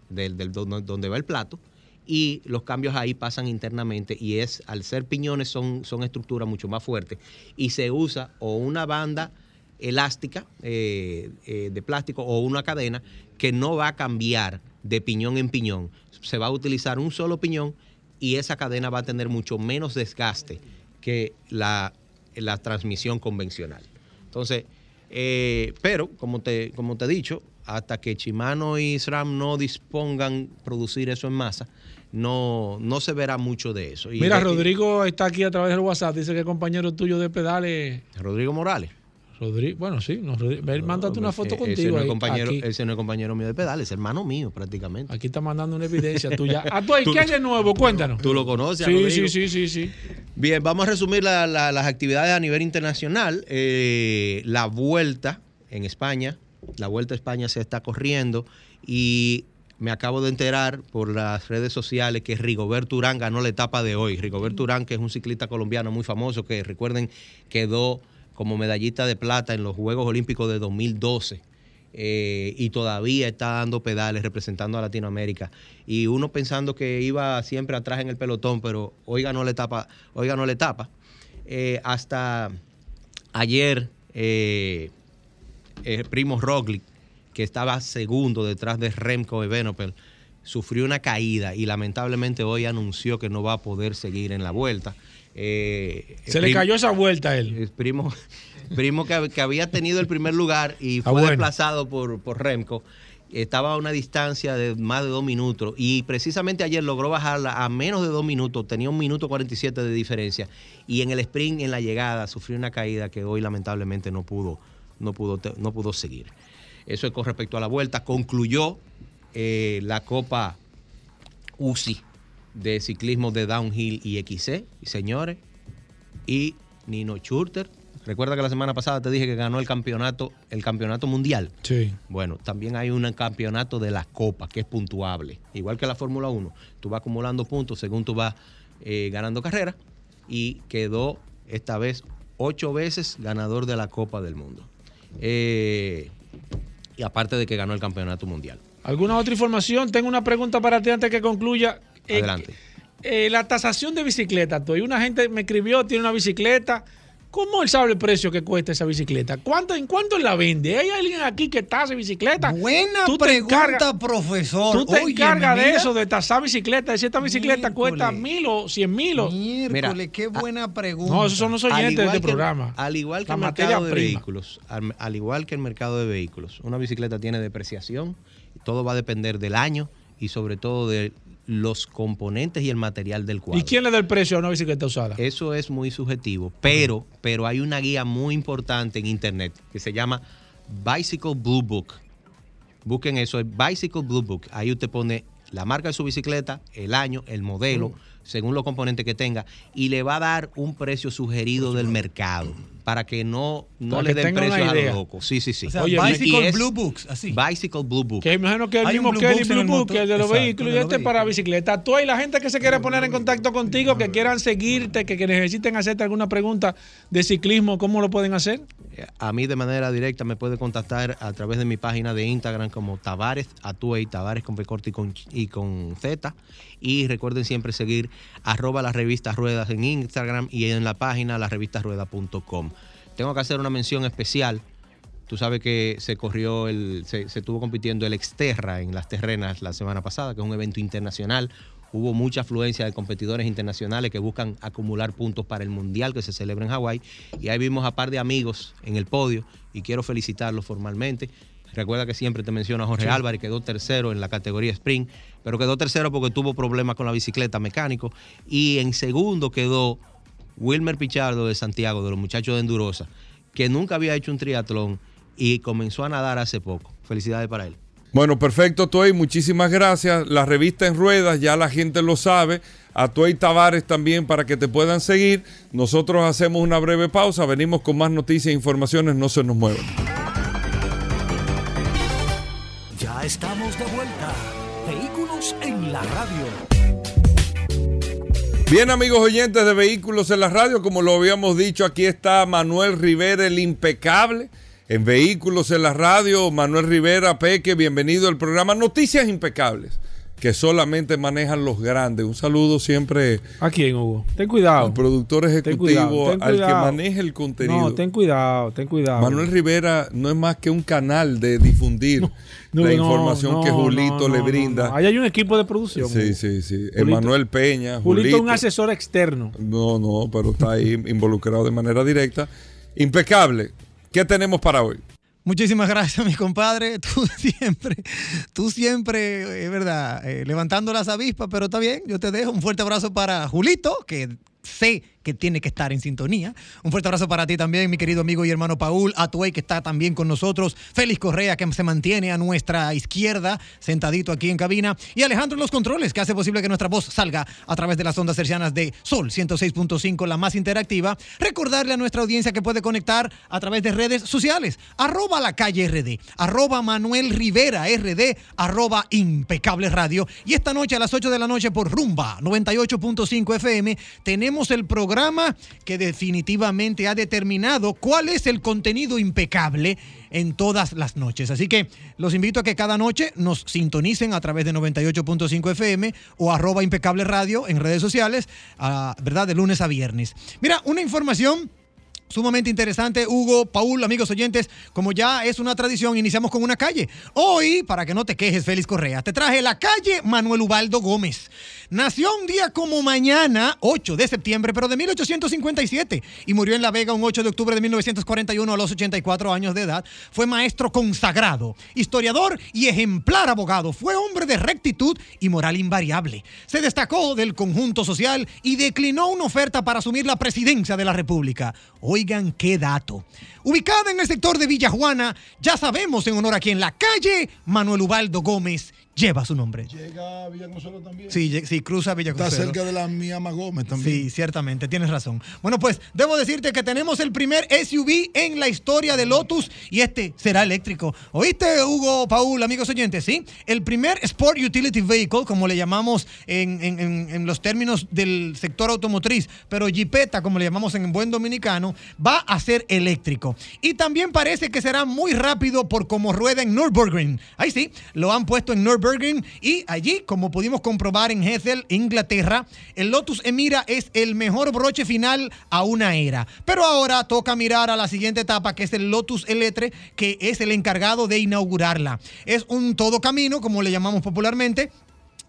F: del, del- donde, va el plato, y los cambios ahí pasan internamente y es, al ser piñones, son, son estructuras mucho más fuertes y se usa o una banda elástica eh, eh, de plástico o una cadena que no va a cambiar de piñón en piñón. Se va a utilizar un solo piñón y esa cadena va a tener mucho menos desgaste que la, la transmisión convencional. Entonces, eh, pero como te, como te he dicho, hasta que Shimano y SRAM no dispongan producir eso en masa, no, no se verá mucho de eso. Y
C: Mira, Rodrigo está aquí a través del WhatsApp. Dice que es compañero tuyo de pedales.
F: Rodrigo Morales.
C: Rodrigo, bueno, sí. No, Rodrigo, mándate una foto
F: Eh, ese
C: contigo.
F: no es compañero,
C: aquí.
F: ese no es compañero mío de pedales, es hermano mío prácticamente.
C: Aquí está mandando una evidencia tuya. (laughs) Ah, tú, ahí,
F: Tú-
C: ¿qué hay de nuevo? Cuéntanos.
F: Tú lo conoces,
C: Sí,
F: Rodrigo?
C: sí, sí, sí, sí.
F: Bien, vamos a resumir la- la- las actividades a nivel internacional. Eh, la vuelta en España, la vuelta a España se está corriendo y me acabo de enterar por las redes sociales que Rigoberto Urán ganó la etapa de hoy. Rigoberto Urán, que es un ciclista colombiano muy famoso, que recuerden quedó como medallista de plata en los Juegos Olímpicos de 2012. eh, y todavía está dando pedales representando a Latinoamérica. Y uno pensando que iba siempre atrás en el pelotón, pero hoy ganó la etapa, hoy ganó la etapa. Eh, hasta ayer, eh, eh, Primo Roglic, que estaba segundo detrás de Remco Evenepoel, sufrió una caída y lamentablemente hoy anunció que no va a poder seguir en la vuelta. Eh,
C: Se le cayó esa vuelta a él.
F: el primo, (laughs) primo que, hab- que había tenido el primer lugar y
C: Ah,
F: fue
C: bueno.
F: desplazado por, por Remco. Estaba a una distancia de más de dos minutos y precisamente ayer logró bajarla a menos de dos minutos, tenía un minuto 47 de diferencia y en el sprint, en la llegada, sufrió una caída que hoy lamentablemente no pudo, no pudo, no pudo seguir. Eso es con respecto a la vuelta. Concluyó eh, la Copa UCI de ciclismo de downhill y XC, señores, y Nino Schurter. Recuerda que la semana pasada te dije que ganó el campeonato, el campeonato mundial.
C: Sí.
F: Bueno, también hay un campeonato de la Copa que es puntuable. Igual que la Fórmula 1. Tú vas acumulando puntos según tú vas eh, ganando carreras. Y quedó esta vez ocho veces ganador de la Copa del Mundo. Eh, y aparte de que ganó el campeonato mundial.
C: ¿Alguna otra información? Tengo una pregunta para ti antes que concluya. Eh,
F: Adelante.
C: eh, la tasación de bicicleta. Toy. Una gente me escribió, tiene una bicicleta. ¿Cómo él sabe el precio que cuesta esa bicicleta? ¿Cuánto, ¿En cuánto él la vende? ¿Hay alguien aquí que tasa bicicleta?
I: Buena
C: Tú
I: pregunta,
C: encargas-
I: profesor.
C: Tú te encargas de
I: mira.
C: eso, de tasar bicicleta. De si esta bicicleta cuesta mil o cien mil. o-
I: Miércoles, qué buena pregunta.
C: No, esos son los oyentes de este programa.
F: Al igual que
C: La
F: el mercado de
C: prima.
F: vehículos, al, al igual que el mercado de vehículos, una bicicleta tiene depreciación, todo va a depender del año y sobre todo de los componentes y el material del cuadro.
C: ¿Y quién le da el precio a una bicicleta usada?
F: Eso es muy subjetivo, pero, pero hay una guía muy importante en internet que se llama Bicycle Blue Book. Busquen eso, es Bicycle Blue Book. Ahí usted pone la marca de su bicicleta, el año, el modelo, según los componentes que tenga, y le va a dar un precio sugerido del mercado para que no, no
C: Para
F: le
C: que
F: den precios a los locos. Sí, sí, sí.
I: O sea,
C: Oye,
I: Bicycle
F: y es-
I: Blue Books, así.
F: Bicycle Blue Book.
C: Que imagino que el
I: Hay
C: mismo
I: Blue
C: Kelly
I: Books en
C: Blue
I: el
C: Book,
I: motor.
C: el de los
I: Exacto,
C: vehículos, y este para bicicleta. Tú hay la gente que se quiere poner en contacto contigo, que quieran seguirte, que, que necesiten hacerte alguna pregunta de ciclismo, ¿cómo lo pueden hacer?
F: A mí de manera directa me puede contactar a través de mi página de Instagram como Tavares Atuey, Tavares con P corta y con, y con Z. Y recuerden siempre seguir arroba las revistas ruedas en Instagram y en la página lasrevistasruedas.com. Tengo que hacer una mención especial. Tú sabes que se corrió el, se, se estuvo compitiendo el Exterra en las terrenas la semana pasada, que es un evento internacional. Hubo mucha afluencia de competidores internacionales que buscan acumular puntos para el Mundial que se celebra en Hawái. Y ahí vimos a par de amigos en el podio y quiero felicitarlos formalmente. Recuerda que siempre te menciono a Jorge
C: Sí.
F: Álvarez, quedó tercero en la categoría Sprint, pero quedó tercero porque tuvo problemas con la bicicleta mecánico. Y en segundo quedó Wilmer Pichardo de Santiago, de los muchachos de Endurosa, que nunca había hecho un triatlón y comenzó a nadar hace poco. Felicidades para él.
B: Bueno, perfecto, Tuey. Muchísimas gracias. La revista en ruedas, ya la gente lo sabe. A Tuey Tavares también para que te puedan seguir. Nosotros hacemos una breve pausa. Venimos con más noticias e informaciones. No se nos muevan.
A: Ya estamos de vuelta. Vehículos en la radio.
B: Bien, amigos oyentes de Vehículos en la Radio, como lo habíamos dicho, aquí está Manuel Rivera, el impecable, en Vehículos en la Radio. Manuel Rivera, Peque, bienvenido al programa Noticias Impecables, que solamente manejan los grandes. Un saludo siempre
C: ¿A quién, Hugo? Ten cuidado.
B: al productor
C: Ten
B: ejecutivo,
C: cuidado, ten
B: al que maneja el contenido.
C: No, ten cuidado, ten cuidado.
B: Manuel Rivera no es más que un canal de difundir (laughs)
C: No,
B: la información
C: no,
B: que Julito le brinda.
C: Ahí hay un equipo de producción.
B: Sí, sí, sí.
C: Julito-
B: Emanuel Peña,
C: Julito es un asesor externo.
B: No, no, pero está ahí involucrado de manera directa. Impecable. ¿Qué tenemos para hoy?
I: Muchísimas gracias, (laughs) mi compadre. Tú (laughs) siempre, tú siempre, es verdad, eh, levantando las avispas, pero está bien, yo te dejo. Un fuerte abrazo para Julito, que sé que tiene que estar en sintonía. Un fuerte abrazo para ti también, mi querido amigo y hermano Paul Atuey, que está también con nosotros. Félix Correa, que se mantiene a nuestra izquierda, sentadito aquí en cabina. Y Alejandro los controles, que hace posible que nuestra voz salga a través de las ondas cercianas de Sol 106.5, la más interactiva. Recordarle a nuestra audiencia que puede conectar a través de redes sociales. Arroba la calle RD, arroba Manuel Rivera RD, arroba Impecable Radio. Y esta noche a las 8 de la noche por Rumba 98.5 FM tenemos el programa que definitivamente ha determinado cuál es el contenido impecable en todas las noches. Así que los invito a que cada noche nos sintonicen a través de 98.5 FM o arroba impecable radio en redes sociales, ah, ¿verdad? De lunes a viernes. Mira, una información Sumamente interesante, Hugo, Paul, amigos oyentes, como ya es una tradición, iniciamos con una calle. Hoy, para que no te quejes, Félix Correa, te traje la calle Manuel Ubaldo Gómez. Nació un día como mañana, 8 de septiembre, pero de 1857, y murió en La Vega un 8 de octubre de 1941 a los 84 años de edad. Fue maestro consagrado, historiador y ejemplar abogado. Fue hombre de rectitud y moral invariable. Se destacó del conjunto social y declinó una oferta para asumir la presidencia de la República. Oigan qué dato. Ubicada en el sector de Villa Juana, ya sabemos en honor a quien la calle Manuel Ubaldo Gómez lleva su nombre.
E: Llega a Villaconsuelo también.
I: Sí, sí, cruza Villa
E: Está cerca de la Miama Gómez también.
I: Sí, ciertamente, tienes razón. Bueno, pues debo decirte que tenemos el primer SUV en la historia de Lotus y este será eléctrico. ¿Oíste, Hugo, Paul, amigos oyentes? Sí, el primer Sport Utility Vehicle, como le llamamos en, en- en- en los términos del sector automotriz, pero Jeepeta, como le llamamos en buen dominicano, va a ser eléctrico. Y también parece que será muy rápido por como rueda en Nürburgring. Ahí sí, lo han puesto en Nürburgring y allí, como pudimos comprobar en Hethel, Inglaterra, el Lotus Emira es el mejor broche final a una era. Pero ahora toca mirar a la siguiente etapa, que es el Lotus Eletre, que es el encargado de inaugurarla. Es un todo camino, como le llamamos popularmente,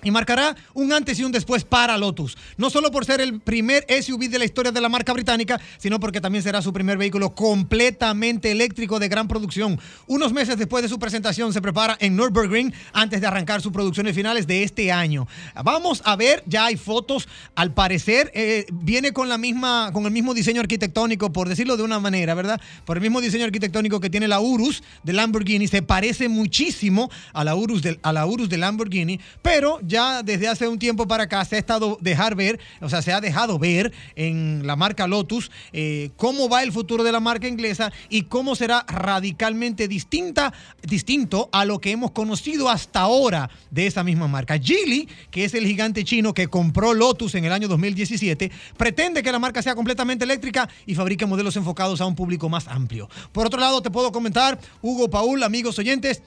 I: y marcará un antes y un después para Lotus. No solo por ser el primer SUV de la historia de la marca británica, sino porque también será su primer vehículo completamente eléctrico de gran producción. Unos meses después de su presentación se prepara en Nürburgring antes de arrancar sus producciones finales de este año. Vamos a ver, ya hay fotos. Al parecer eh, viene con la misma, con el mismo diseño arquitectónico, por decirlo de una manera, ¿verdad? Por el mismo diseño arquitectónico que tiene la Urus de Lamborghini. Se parece muchísimo a la Urus de, a la Urus de Lamborghini, pero ya desde hace un tiempo para acá se ha estado dejar ver, o sea, se ha dejado ver en la marca Lotus eh, cómo va el futuro de la marca inglesa y cómo será radicalmente distinta, distinto a lo que hemos conocido hasta ahora de esa misma marca. Geely, que es el gigante chino que compró Lotus en el año 2017, pretende que la marca sea completamente eléctrica y fabrique modelos enfocados a un público más amplio. Por otro lado, te puedo comentar, Hugo Paul, amigos oyentes,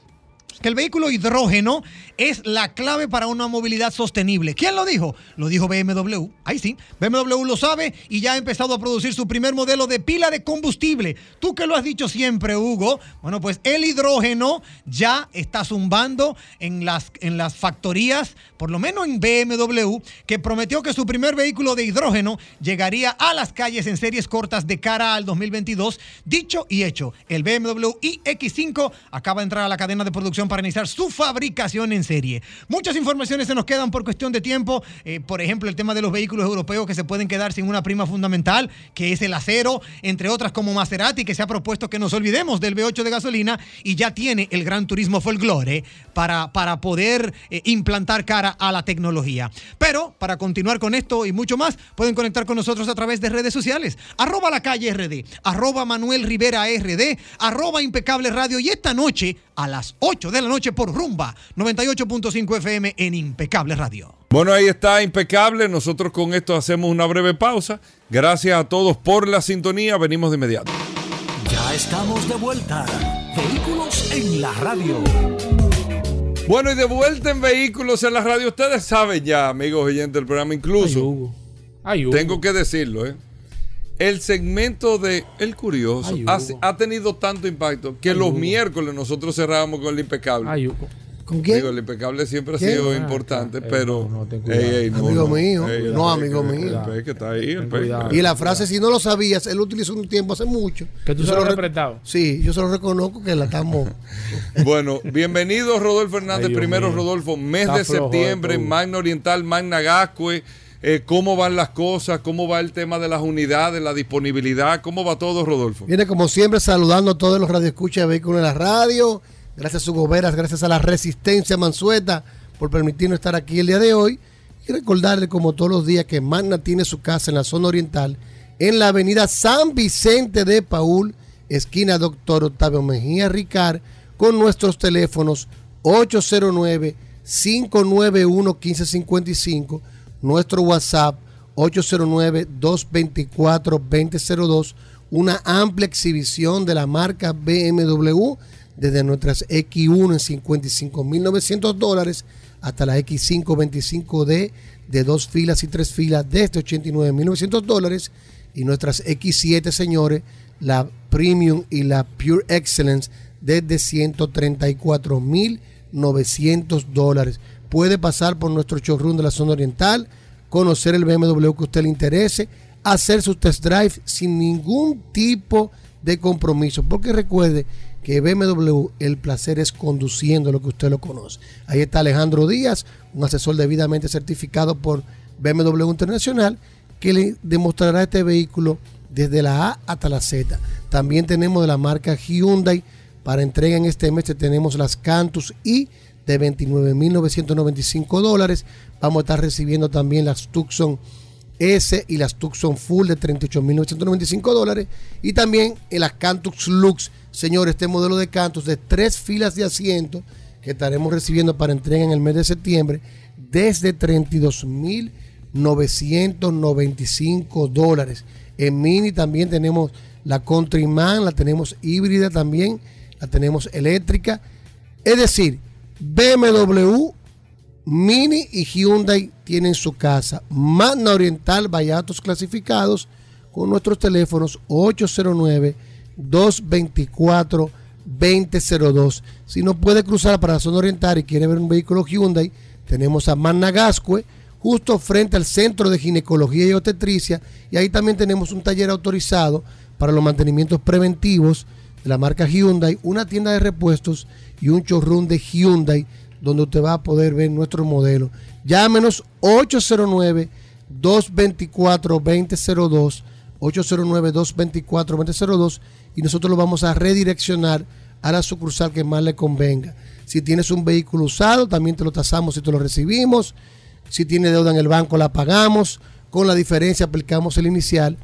I: que el vehículo hidrógeno es la clave para una movilidad sostenible. ¿Quién lo dijo? Lo dijo BMW. Ahí sí, BMW lo sabe y ya ha empezado a producir su primer modelo de pila de combustible. Tú que lo has dicho siempre, Hugo. Bueno, pues el hidrógeno ya está zumbando en las, en las factorías, por lo menos en BMW, que prometió que su primer vehículo de hidrógeno llegaría a las calles en series cortas de cara al 2022. Dicho y hecho, el BMW iX5 acaba de entrar a la cadena de producción para iniciar su fabricación en serie. Muchas informaciones se nos quedan por cuestión de tiempo. Eh, por ejemplo, el tema de los vehículos europeos que se pueden quedar sin una prima fundamental, que es el acero, entre otras como Maserati, que se ha propuesto que nos olvidemos del V8 de gasolina y ya tiene el Gran Turismo Folklore para, para poder eh, implantar cara a la tecnología. Pero para continuar con esto y mucho más, pueden conectar con nosotros a través de redes sociales. Arroba la calle RD, arroba Manuel Rivera RD, arroba impecable radio y esta noche a las 8 de la noche por Rumba 98.5 FM en Impecable Radio.
B: Bueno, ahí está, impecable. Nosotros con esto hacemos una breve pausa. Gracias a todos por la sintonía. Venimos de inmediato.
A: Ya estamos de vuelta. Vehículos en la radio.
B: Bueno, y de vuelta en Vehículos en la radio. Ustedes saben ya, amigos oyentes del programa, incluso.
C: Ay, Hugo.
B: Tengo que decirlo, ¿eh? El segmento de El Curioso
C: Ay,
B: ha, tenido tanto impacto que
C: Ay,
B: los miércoles nosotros cerrábamos con el impecable.
C: Ay, Hugo.
J: ¿Con quién?
B: Digo, el impecable siempre ha sido
C: Ah,
B: importante.
C: Ey,
B: pero.
C: no, no.
B: Ey, ey, no,
J: Amigo
B: no.
J: mío,
B: Ey,
J: no, amigo
B: que-
J: mío.
B: El pe- que está ahí, el.
J: Y la frase, si no lo sabías, él utilizó un tiempo hace mucho.
C: Que tú
J: Yo
C: se lo prestado.
J: Sí, yo se lo reconozco que la estamos. (laughs)
B: Bueno, bienvenido Rodolfo Hernández.
C: Ay,
B: Primero,
C: mío.
B: Rodolfo, mes
C: Está
B: de septiembre. Magna Oriental, Magna Gascue. Eh, ¿Cómo van las cosas? ¿Cómo va el tema de las unidades, la disponibilidad? ¿Cómo va todo, Rodolfo?
J: Viene como siempre saludando a todos los radioescuchas de vehículos en la radio. Gracias a sus goberas, gracias a la resistencia Mansueta por permitirnos estar aquí el día de hoy. Y recordarle, como todos los días, que Magna tiene su casa en la zona oriental, en la avenida San Vicente de Paul, esquina Doctor Octavio Mejía Ricard, con nuestros teléfonos 809-591-1555, nuestro WhatsApp 809-224-2002, una amplia exhibición de la marca BMW desde nuestras X1 en 55.900 dólares hasta la X5 25D de dos filas y tres filas desde 89.900 dólares y nuestras X7 señores la Premium y la Pure Excellence desde 134.900 dólares. Puede pasar por nuestro showroom de la zona oriental, conocer el BMW que a usted le interese, hacer su test drive sin ningún tipo de compromiso. Porque recuerde que BMW el placer es conduciendo lo que usted lo conoce. Ahí está Alejandro Díaz, un asesor debidamente certificado por BMW Internacional, que le demostrará este vehículo desde la A hasta la Z. También tenemos de la marca Hyundai. Para entrega en este mes tenemos las Cantus I de 29.995 dólares. Vamos a estar recibiendo también las Tucson S y las Tucson Full de 38.995 dólares. Y también en las Cantus Lux, señores, este modelo de Cantus de tres filas de asiento que estaremos recibiendo para entrega en el mes de septiembre desde 32.995 dólares. En Mini también tenemos la Countryman, la tenemos híbrida también, la tenemos eléctrica. Es decir, BMW, Mini y Hyundai tienen su casa. Magna Oriental, Vallatos clasificados con nuestros teléfonos 809-224-2002. Si no puede cruzar para la zona oriental y quiere ver un vehículo Hyundai, tenemos a Magna Gascue, justo frente al Centro de Ginecología y Obstetricia. Y ahí también tenemos un taller autorizado para los mantenimientos preventivos de la marca Hyundai, una tienda de repuestos y un showroom de Hyundai donde usted va a poder ver nuestro modelo. Llámenos 809-224-2002, 809-224-2002 y nosotros lo vamos a redireccionar a la sucursal que más le convenga. Si tienes un vehículo usado, también te lo tasamos y te lo recibimos. Si tiene deuda en el banco, la pagamos. Con la diferencia aplicamos el inicial.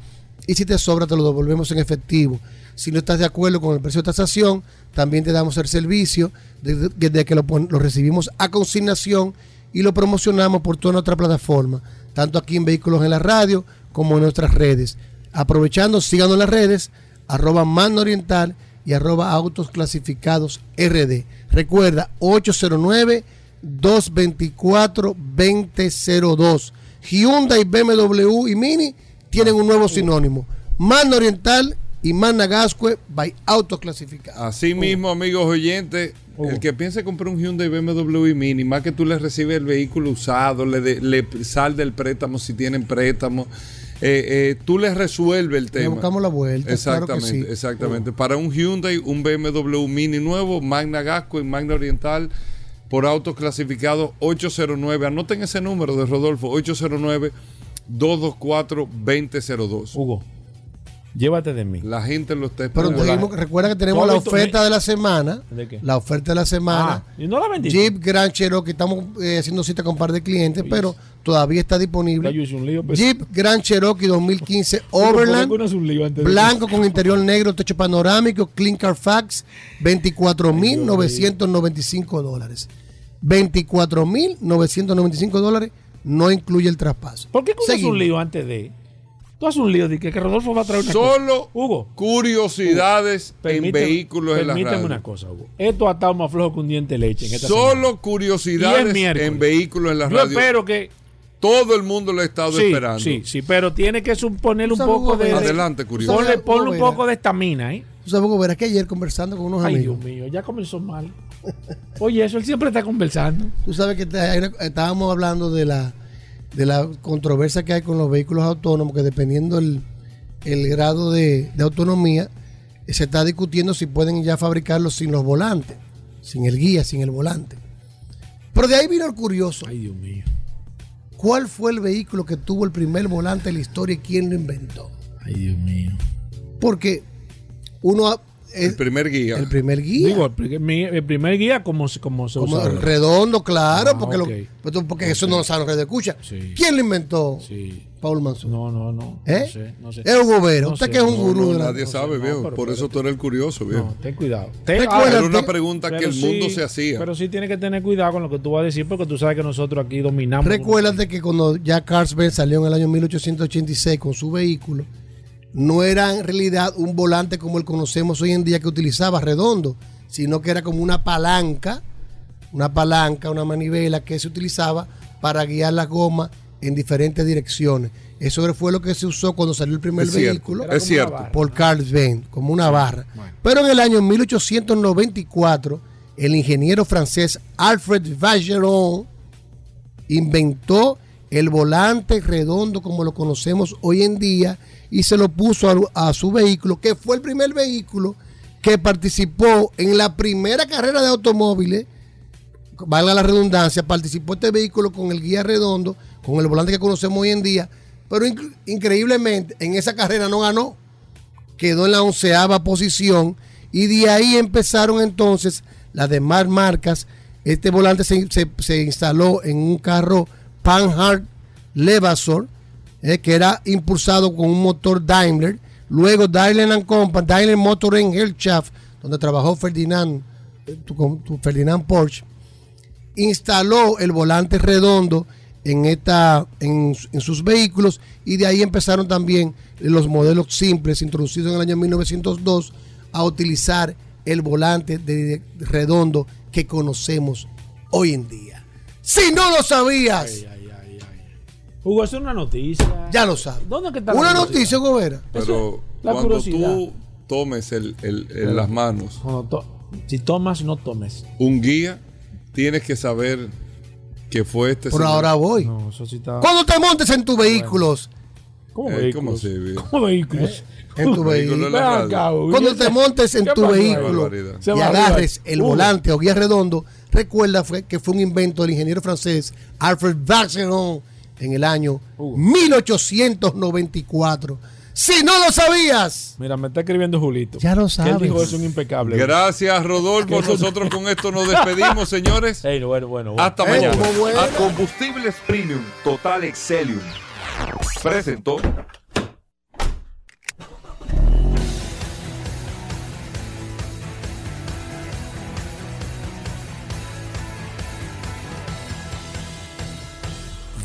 J: Y si te sobra, te lo devolvemos en efectivo. Si no estás de acuerdo con el precio de tasación, también te damos el servicio desde que lo, recibimos a consignación y lo promocionamos por toda nuestra plataforma, tanto aquí en Vehículos en la Radio como en nuestras redes. Aprovechando, síganos en las redes, arroba Mano Oriental y arroba Autos Clasificados RD. Recuerda, 809-224-2002. Hyundai, BMW y Mini tienen un nuevo sinónimo. Mano Oriental y Magna Gascue by Autos Clasificados.
B: Así mismo, amigos oyentes, el que piense comprar un Hyundai BMW Mini, más que tú le recibes el vehículo usado, le, de- le sal del préstamo si tienen préstamo, eh, eh, tú le resuelves el
J: Le
B: tema.
J: buscamos la vuelta. claro que
B: Exactamente,
J: sí.
B: exactamente. Para un Hyundai, un BMW Mini nuevo, Magna Gasco y Magna Oriental, por autos clasificados 809. Anoten ese número de Rodolfo, 809-224-2002.
C: Hugo, llévate de mí.
B: La gente lo está
J: Pero
B: esperando.
J: tenemos- recuerda que tenemos
C: ¿Tú
J: la oferta
C: mi-
J: de la semana.
C: ¿De qué?
J: La oferta de la semana.
C: Ah, ¿y no la vendiste?
J: Jeep Grand Cherokee. Estamos eh, haciendo cita con un par de clientes, pero todavía está disponible.
C: Lío, pues.
J: Jeep Grand Cherokee 2015
C: ¿por qué
J: Overland. Blanco con interior (laughs) negro, techo panorámico, clean Carfax, 24.995 dólares. 24.995 dólares no incluye el traspaso.
C: ¿Por qué
J: Seguimos.
C: un lío antes de? Tú haces un lío de que, que Rodolfo va a traer una
B: Solo
C: cosa. Hugo,
B: curiosidades en
C: permíteme-
B: vehículos en la
C: permíteme
B: radio.
C: una cosa, Hugo. Esto ha estado más flojo que un diente de leche en esta semana.
B: Solo curiosidades en vehículos en la
C: Yo
B: radio.
C: espero que
B: Todo el mundo lo ha estado
C: sí,
B: esperando.
C: sí, sí, pero tiene que suponer un
J: ¿Sabes,
C: poco de,
B: Adelante, curioso.
C: Ponle,
J: ¿Sabes,
C: ponle un poco de estamina, ¿eh?
J: Tú sabes, Hugo, verás que ayer conversando con unos
C: Ay,
J: amigos.
C: Dios mío, ya comenzó mal. Oye, eso él siempre está conversando.
J: Tú sabes que te- estábamos hablando de la, de la controversia que hay con los vehículos autónomos, que dependiendo el, el grado de, de autonomía, eh, se está discutiendo si pueden ya fabricarlos sin los volantes, sin el guía, sin el volante. Pero de ahí vino el curioso.
C: Ay, Dios mío.
J: ¿Cuál fue el vehículo que tuvo el primer volante en la historia y quién lo inventó?
C: Ay, Dios mío.
J: Porque uno
B: El primer guía.
J: el primer guía.
C: Digo, el, primer guía, como, se- como se
J: como
C: usa.
J: redondo, claro,
C: Ah,
J: porque, lo-
C: ok.
J: porque- eso no lo saben los de escucha.
C: Sí.
J: ¿Quién lo inventó?
C: Sí.
J: Paul Manson.
C: No, no, no.
J: ¿Eh?
C: No sé, no sé.
J: Es Hugo Vera.
C: No
J: Usted
C: sé,
J: que es un
C: no,
J: gurú
B: nadie sabe,
C: no,
B: viejo.
C: pero-
B: Por eso
C: pero-
B: tú eres el curioso, viejo.
C: No, ten cuidado. Ten-
J: Recuérdate-
B: Era una pregunta que el mundo
C: sí,
B: se hacía.
C: Pero sí tienes que tener cuidado con lo que tú vas a decir porque tú sabes que nosotros aquí dominamos.
J: Recuérdate que cuando ya Carlsberg salió en el año 1886 con su vehículo, no era en realidad un volante como el conocemos hoy en día que utilizaba redondo, sino que era como una palanca, una palanca, una manivela que se utilizaba para guiar las gomas en diferentes direcciones. Eso fue lo que se usó cuando salió el primer
B: Es
J: vehículo.
B: Es cierto.
J: por Carl Benz, como una barra.
C: Bueno.
J: Pero en el año 1894, el ingeniero francés Alfred Vacheron inventó el volante redondo como lo conocemos hoy en día y se lo puso a, su vehículo, que fue el primer vehículo que participó en la primera carrera de automóviles, valga la redundancia, participó este vehículo con el guía redondo, con el volante que conocemos hoy en día, pero inc- increíblemente en esa carrera no ganó quedó en la onceava posición y de ahí empezaron entonces las demás marcas. Este volante se, se- se instaló en un carro Panhard Levasseur, eh, que era impulsado con un motor Daimler. Luego Daimler Company, Daimler Motor en donde trabajó Ferdinand, eh, Ferdinand Porsche, instaló el volante redondo en, esta, en, en sus vehículos y de ahí empezaron también los modelos simples introducidos en el año 1902 a utilizar el volante de redondo que conocemos hoy en día. Si no lo sabías,
C: Hugo, eso es una noticia.
J: ya lo sabes.
C: ¿Dónde es que está la
J: Una noticia, Gobera.
B: Pero
C: la
B: cuando
C: curiosidad.
B: tú tomes el, el- en las manos
C: Cuando to- si tomas, no tomes.
B: un guía, tienes que saber que fue este
J: Por
B: señor.
J: ahora voy.
C: No, eso sí está.
J: Cuando te montes en tus vehículos,
C: ¿Cómo
B: Eh,
C: vehículos?
B: ¿cómo
J: en tu
B: Vehículo.
J: Cuando te montes en
C: ¿Qué
J: tu vehículo y agarres el volante o guía redondo, recuerda fue que fue un invento del ingeniero francés Alfred Vacheron en el año 1894. Si no lo sabías,
C: Mira, me está escribiendo Julito.
J: Ya lo
C: Que él
J: sabes.
C: dijo eso un impecable.
B: Gracias, Rodolfo. (laughs) Nosotros con esto nos despedimos, señores. (laughs)
C: Bueno, bueno, bueno.
B: Hasta
J: Ey,
B: mañana.
K: A Combustibles Premium Total Excelium. Presentó.